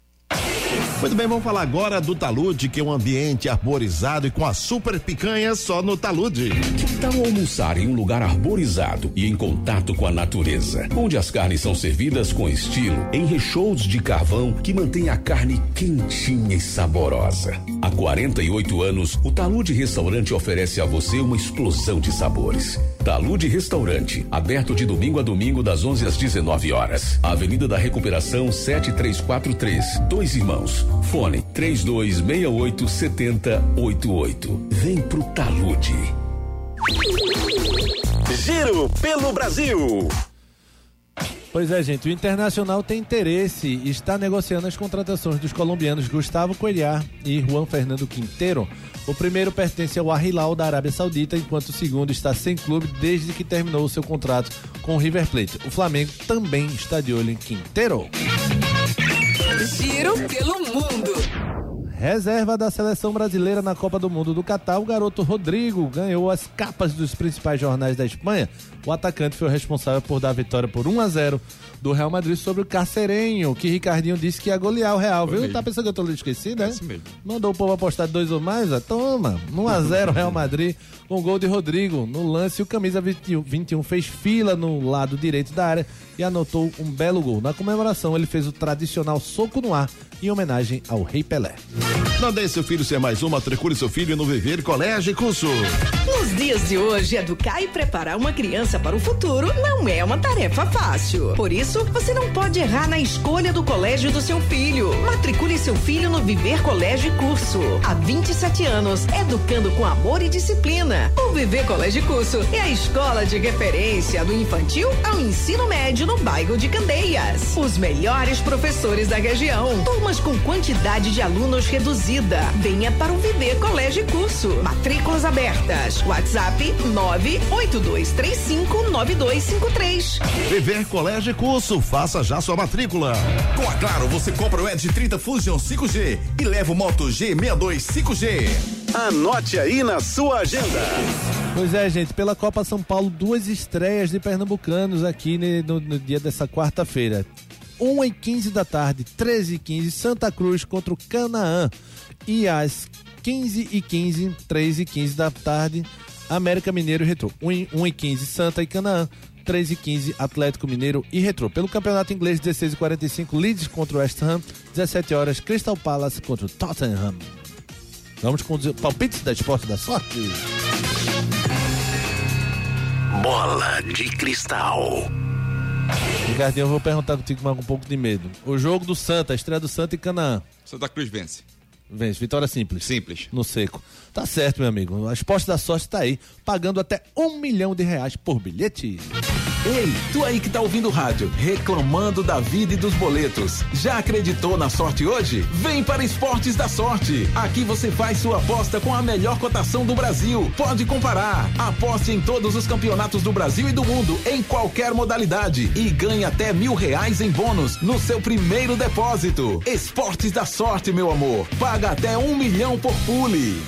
Muito bem, vamos falar agora do Talude, que é um ambiente arborizado e com a super picanha só no Talude. Que tal almoçar em um lugar arborizado e em contato com a natureza, onde as carnes são servidas com estilo, em recheios de carvão que mantém a carne quentinha e saborosa. Há 48 anos, o Talude Restaurante oferece a você uma explosão de sabores. Talude Restaurante, aberto de domingo a domingo das 11 às 19 horas. Avenida da Recuperação 7343, Dois Irmãos. Fone 3268 7088. Vem pro Talude. Giro pelo Brasil. Pois é, gente, o Internacional tem interesse e está negociando as contratações dos colombianos Gustavo Coelhar e Juan Fernando Quinteiro. O primeiro pertence ao Al Hilal da Arábia Saudita, enquanto o segundo está sem clube desde que terminou o seu contrato com o River Plate. O Flamengo também está de olho em Quinteiro. Giro pelo mundo. Reserva da seleção brasileira na Copa do Mundo do Catar, o garoto Rodrigo ganhou as capas dos principais jornais da Espanha. O atacante foi o responsável por dar a vitória por 1 a 0 do Real Madrid sobre o Carcerenho, que Ricardinho disse que ia golear o Real, viu? Mesmo. Tá pensando que eu tô esquecido, né? É Mandou o povo apostar dois ou mais, ó. toma, 1 a 0 Real Madrid, com gol de Rodrigo. No lance, o camisa 21, 21 fez fila no lado direito da área e anotou um belo gol. Na comemoração, ele fez o tradicional soco no ar em homenagem ao Rei Pelé. Não deixe seu filho ser mais um, matricule seu filho no Viver Colégio e Curso. Nos dias de hoje, educar e preparar uma criança para o futuro não é uma tarefa fácil. Por isso, você não pode errar na escolha do colégio do seu filho. Matricule seu filho no Viver Colégio e Curso. Há 27 anos, educando com amor e disciplina. O Viver Colégio Curso é a escola de referência do infantil ao ensino médio no bairro de Candeias. Os melhores professores da região. Turmas com quantidade de alunos reduzida. Venha para o Viver Colégio Curso. Matrículas abertas. WhatsApp 982359253. Viver Colégio Curso, faça já sua matrícula. Com a Claro, você compra o Edge 30 Fusion 5G e leva o Moto G62 5G. Anote aí na sua agenda. Pois é, gente, pela Copa São Paulo, duas estreias de pernambucanos aqui no, no dia dessa quarta-feira. 1 e 15 da tarde, 13 e 15, Santa Cruz contra o Canaã. E às 15 e 15, 3 e 15 da tarde, América Mineiro e Retrô. 1 e 15, Santa e Canaã. 3 e 15, Atlético Mineiro e Retrô. Pelo Campeonato Inglês, 16 e 45, Leeds contra o West Ham. 17 horas, Crystal Palace contra o Tottenham. Vamos com os palpites da Esporte da Sorte. Bola de cristal. Ricardinho, eu vou perguntar contigo com um pouco de medo. O jogo do Santa, a estreia do Santa e Canaã. Santa Cruz vence. Vence, vitória simples. Simples. No seco. Tá certo, meu amigo. As postas da sorte tá aí, pagando até um milhão de reais por bilhete. Ei, tu aí que tá ouvindo o rádio, reclamando da vida e dos boletos. Já acreditou na sorte hoje? Vem para Esportes da Sorte. Aqui você faz sua aposta com a melhor cotação do Brasil. Pode comparar. Aposte em todos os campeonatos do Brasil e do mundo, em qualquer modalidade. E ganhe até mil reais em bônus no seu primeiro depósito. Esportes da Sorte, meu amor. Paga até um milhão por pule.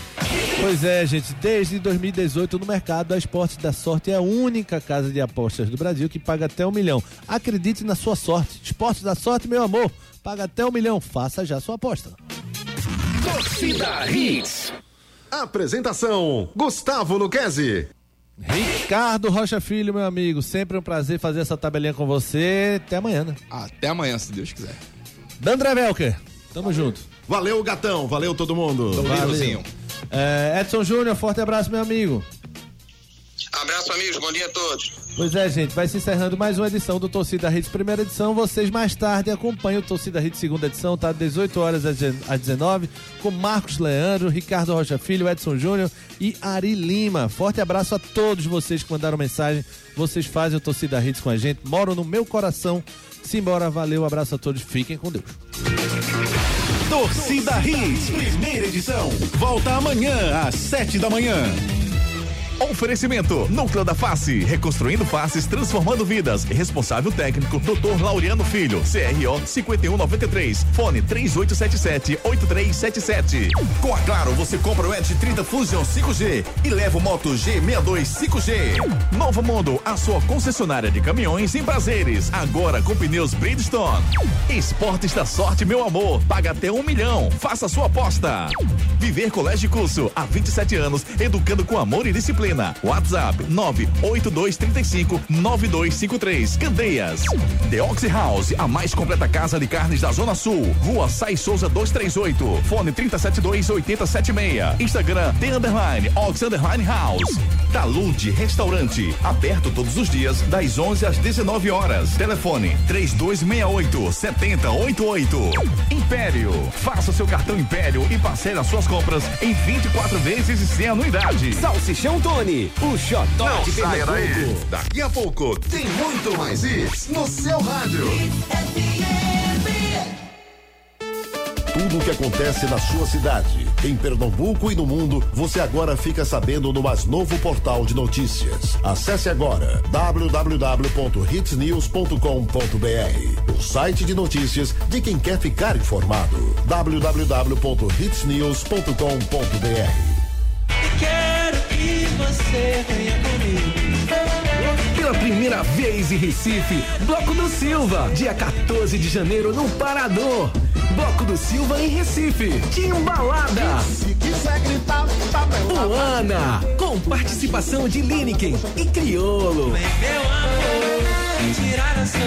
Pois é, gente, desde 2018 no mercado, a Esportes da Sorte é a única casa de apostas do Brasil que paga até um milhão. Acredite na sua sorte. Esportes da Sorte, meu amor, paga até um milhão. Faça já sua aposta. Torcida Hits. Apresentação: Gustavo Luquezzi. Ricardo Rocha Filho, meu amigo, sempre um prazer fazer essa tabelinha com você. Até amanhã, né? Até amanhã, se Deus quiser. Dandré Velker, tamo junto. Valeu, gatão. Valeu todo mundo. Valeu. É, Edson Júnior, forte abraço, meu amigo. Abraço, amigos. Bom dia a todos. Pois é, gente, vai se encerrando mais uma edição do Torcida Hits primeira edição. Vocês mais tarde acompanham o Torcida Hits segunda edição, tá? 18 horas às 19, com Marcos Leandro, Ricardo Rocha Filho, Edson Júnior e Ari Lima. Forte abraço a todos vocês que mandaram mensagem. Vocês fazem o Torcida Hits com a gente, moram no meu coração. Simbora, valeu, abraço a todos, fiquem com Deus. Torcida Hits, primeira edição. Volta amanhã às sete da manhã. Oferecimento: Núcleo da Face, reconstruindo faces, transformando vidas. Responsável técnico: Dr. Laureano Filho, CRO 5193, fone 3877-8377. Com a Claro, você compra o Edge 30 Fusion 5G e leva o Moto G62 5G. Novo Mundo, a sua concessionária de caminhões em prazeres. Agora com pneus Bridgestone. Esportes da sorte, meu amor. Paga até um milhão. Faça sua aposta. Viver Colégio Curso, há 27 anos, educando com amor e disciplina. WhatsApp 982359253. Candeias. The Oxy House, a mais completa casa de carnes da Zona Sul. Rua Sai Souza 238. Fone 372-8076. Instagram The Underline Ox Underline House. Talude Restaurante. Aberto todos os dias, das 11 às 19 horas. Telefone 3268-7088. Império. Faça seu cartão Império e parcele as suas compras em 24 vezes e sem anuidade. Salsichão O xodó Não de saia daí. Daqui a pouco tem muito mais isso no seu rádio. Tudo o que acontece na sua cidade, em Pernambuco e no mundo, você agora fica sabendo no mais novo portal de notícias. Acesse agora www.hitsnews.com.br, o site de notícias de quem quer ficar informado. www.hitsnews.com.br. Você venha comigo. Pela primeira vez em Recife, Bloco do Silva, dia 14 de janeiro no Parador. Bloco do Silva em Recife, Timbalada. Se quiser gritar, tá Luana, com participação de Lineker e Criolo. Meu amor,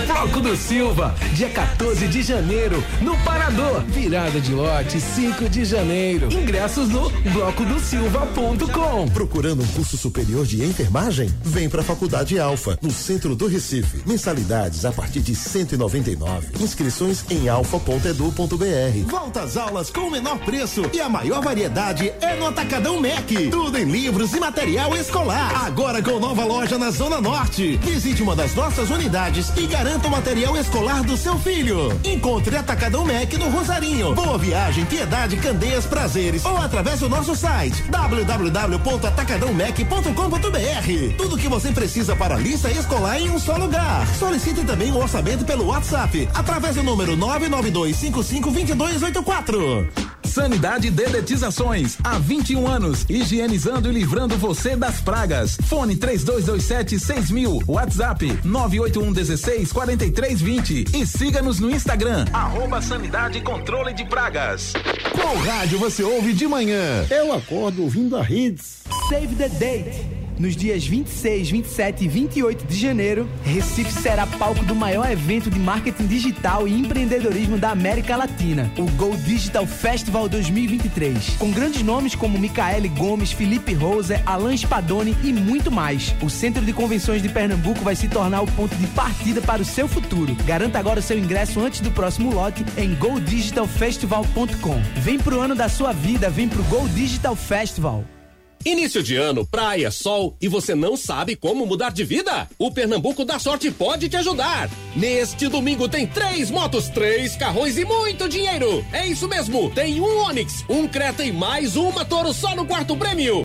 Bloco do Silva, dia 14 de janeiro, no Parador. Virada de lote, 5 de janeiro. Ingressos no blocodosilva.com. Procurando um curso superior de enfermagem? Vem para a Faculdade Alfa, no centro do Recife. Mensalidades a partir de 199. Inscrições em alfa.edu.br. Volta às aulas com o menor preço e a maior variedade é no Atacadão Mac. Tudo em livros e material escolar. Agora com nova loja na Zona Norte. Visite uma das nossas unidades e garanta o material escolar do seu filho. Encontre Atacadão Mac no Rosarinho. Boa viagem, Piedade, Candeias, Prazeres ou através do nosso site www.atacadãomac.com.br. Tudo que você precisa para a lista escolar em um só lugar. Solicite também o orçamento pelo WhatsApp através do número 992552284. Sanidade Dedetizações, há 21 anos, higienizando e livrando você das pragas. Fone 3227 6000, WhatsApp 981 16 43 20 e siga-nos no Instagram, arroba Sanidade Controle de Pragas. Qual rádio você ouve de manhã? Eu acordo ouvindo a Hits. Save the date. Nos dias 26, 27 e 28 de janeiro, Recife será palco do maior evento de marketing digital e empreendedorismo da América Latina, o Go Digital Festival 2023. Com grandes nomes como Micaele Gomes, Felipe Rosa, Alan Spadoni e muito mais. O Centro de Convenções de Pernambuco vai se tornar o ponto de partida para o seu futuro. Garanta agora o seu ingresso antes do próximo lote em goldigitalfestival.com. Vem pro ano da sua vida, vem pro Go Digital Festival. Início de ano, praia, sol e você não sabe como mudar de vida? O Pernambuco da Sorte pode te ajudar. Neste domingo tem três motos, três carrões e muito dinheiro. É isso mesmo, tem um Onix, um Creta e mais uma Toro só no quarto prêmio.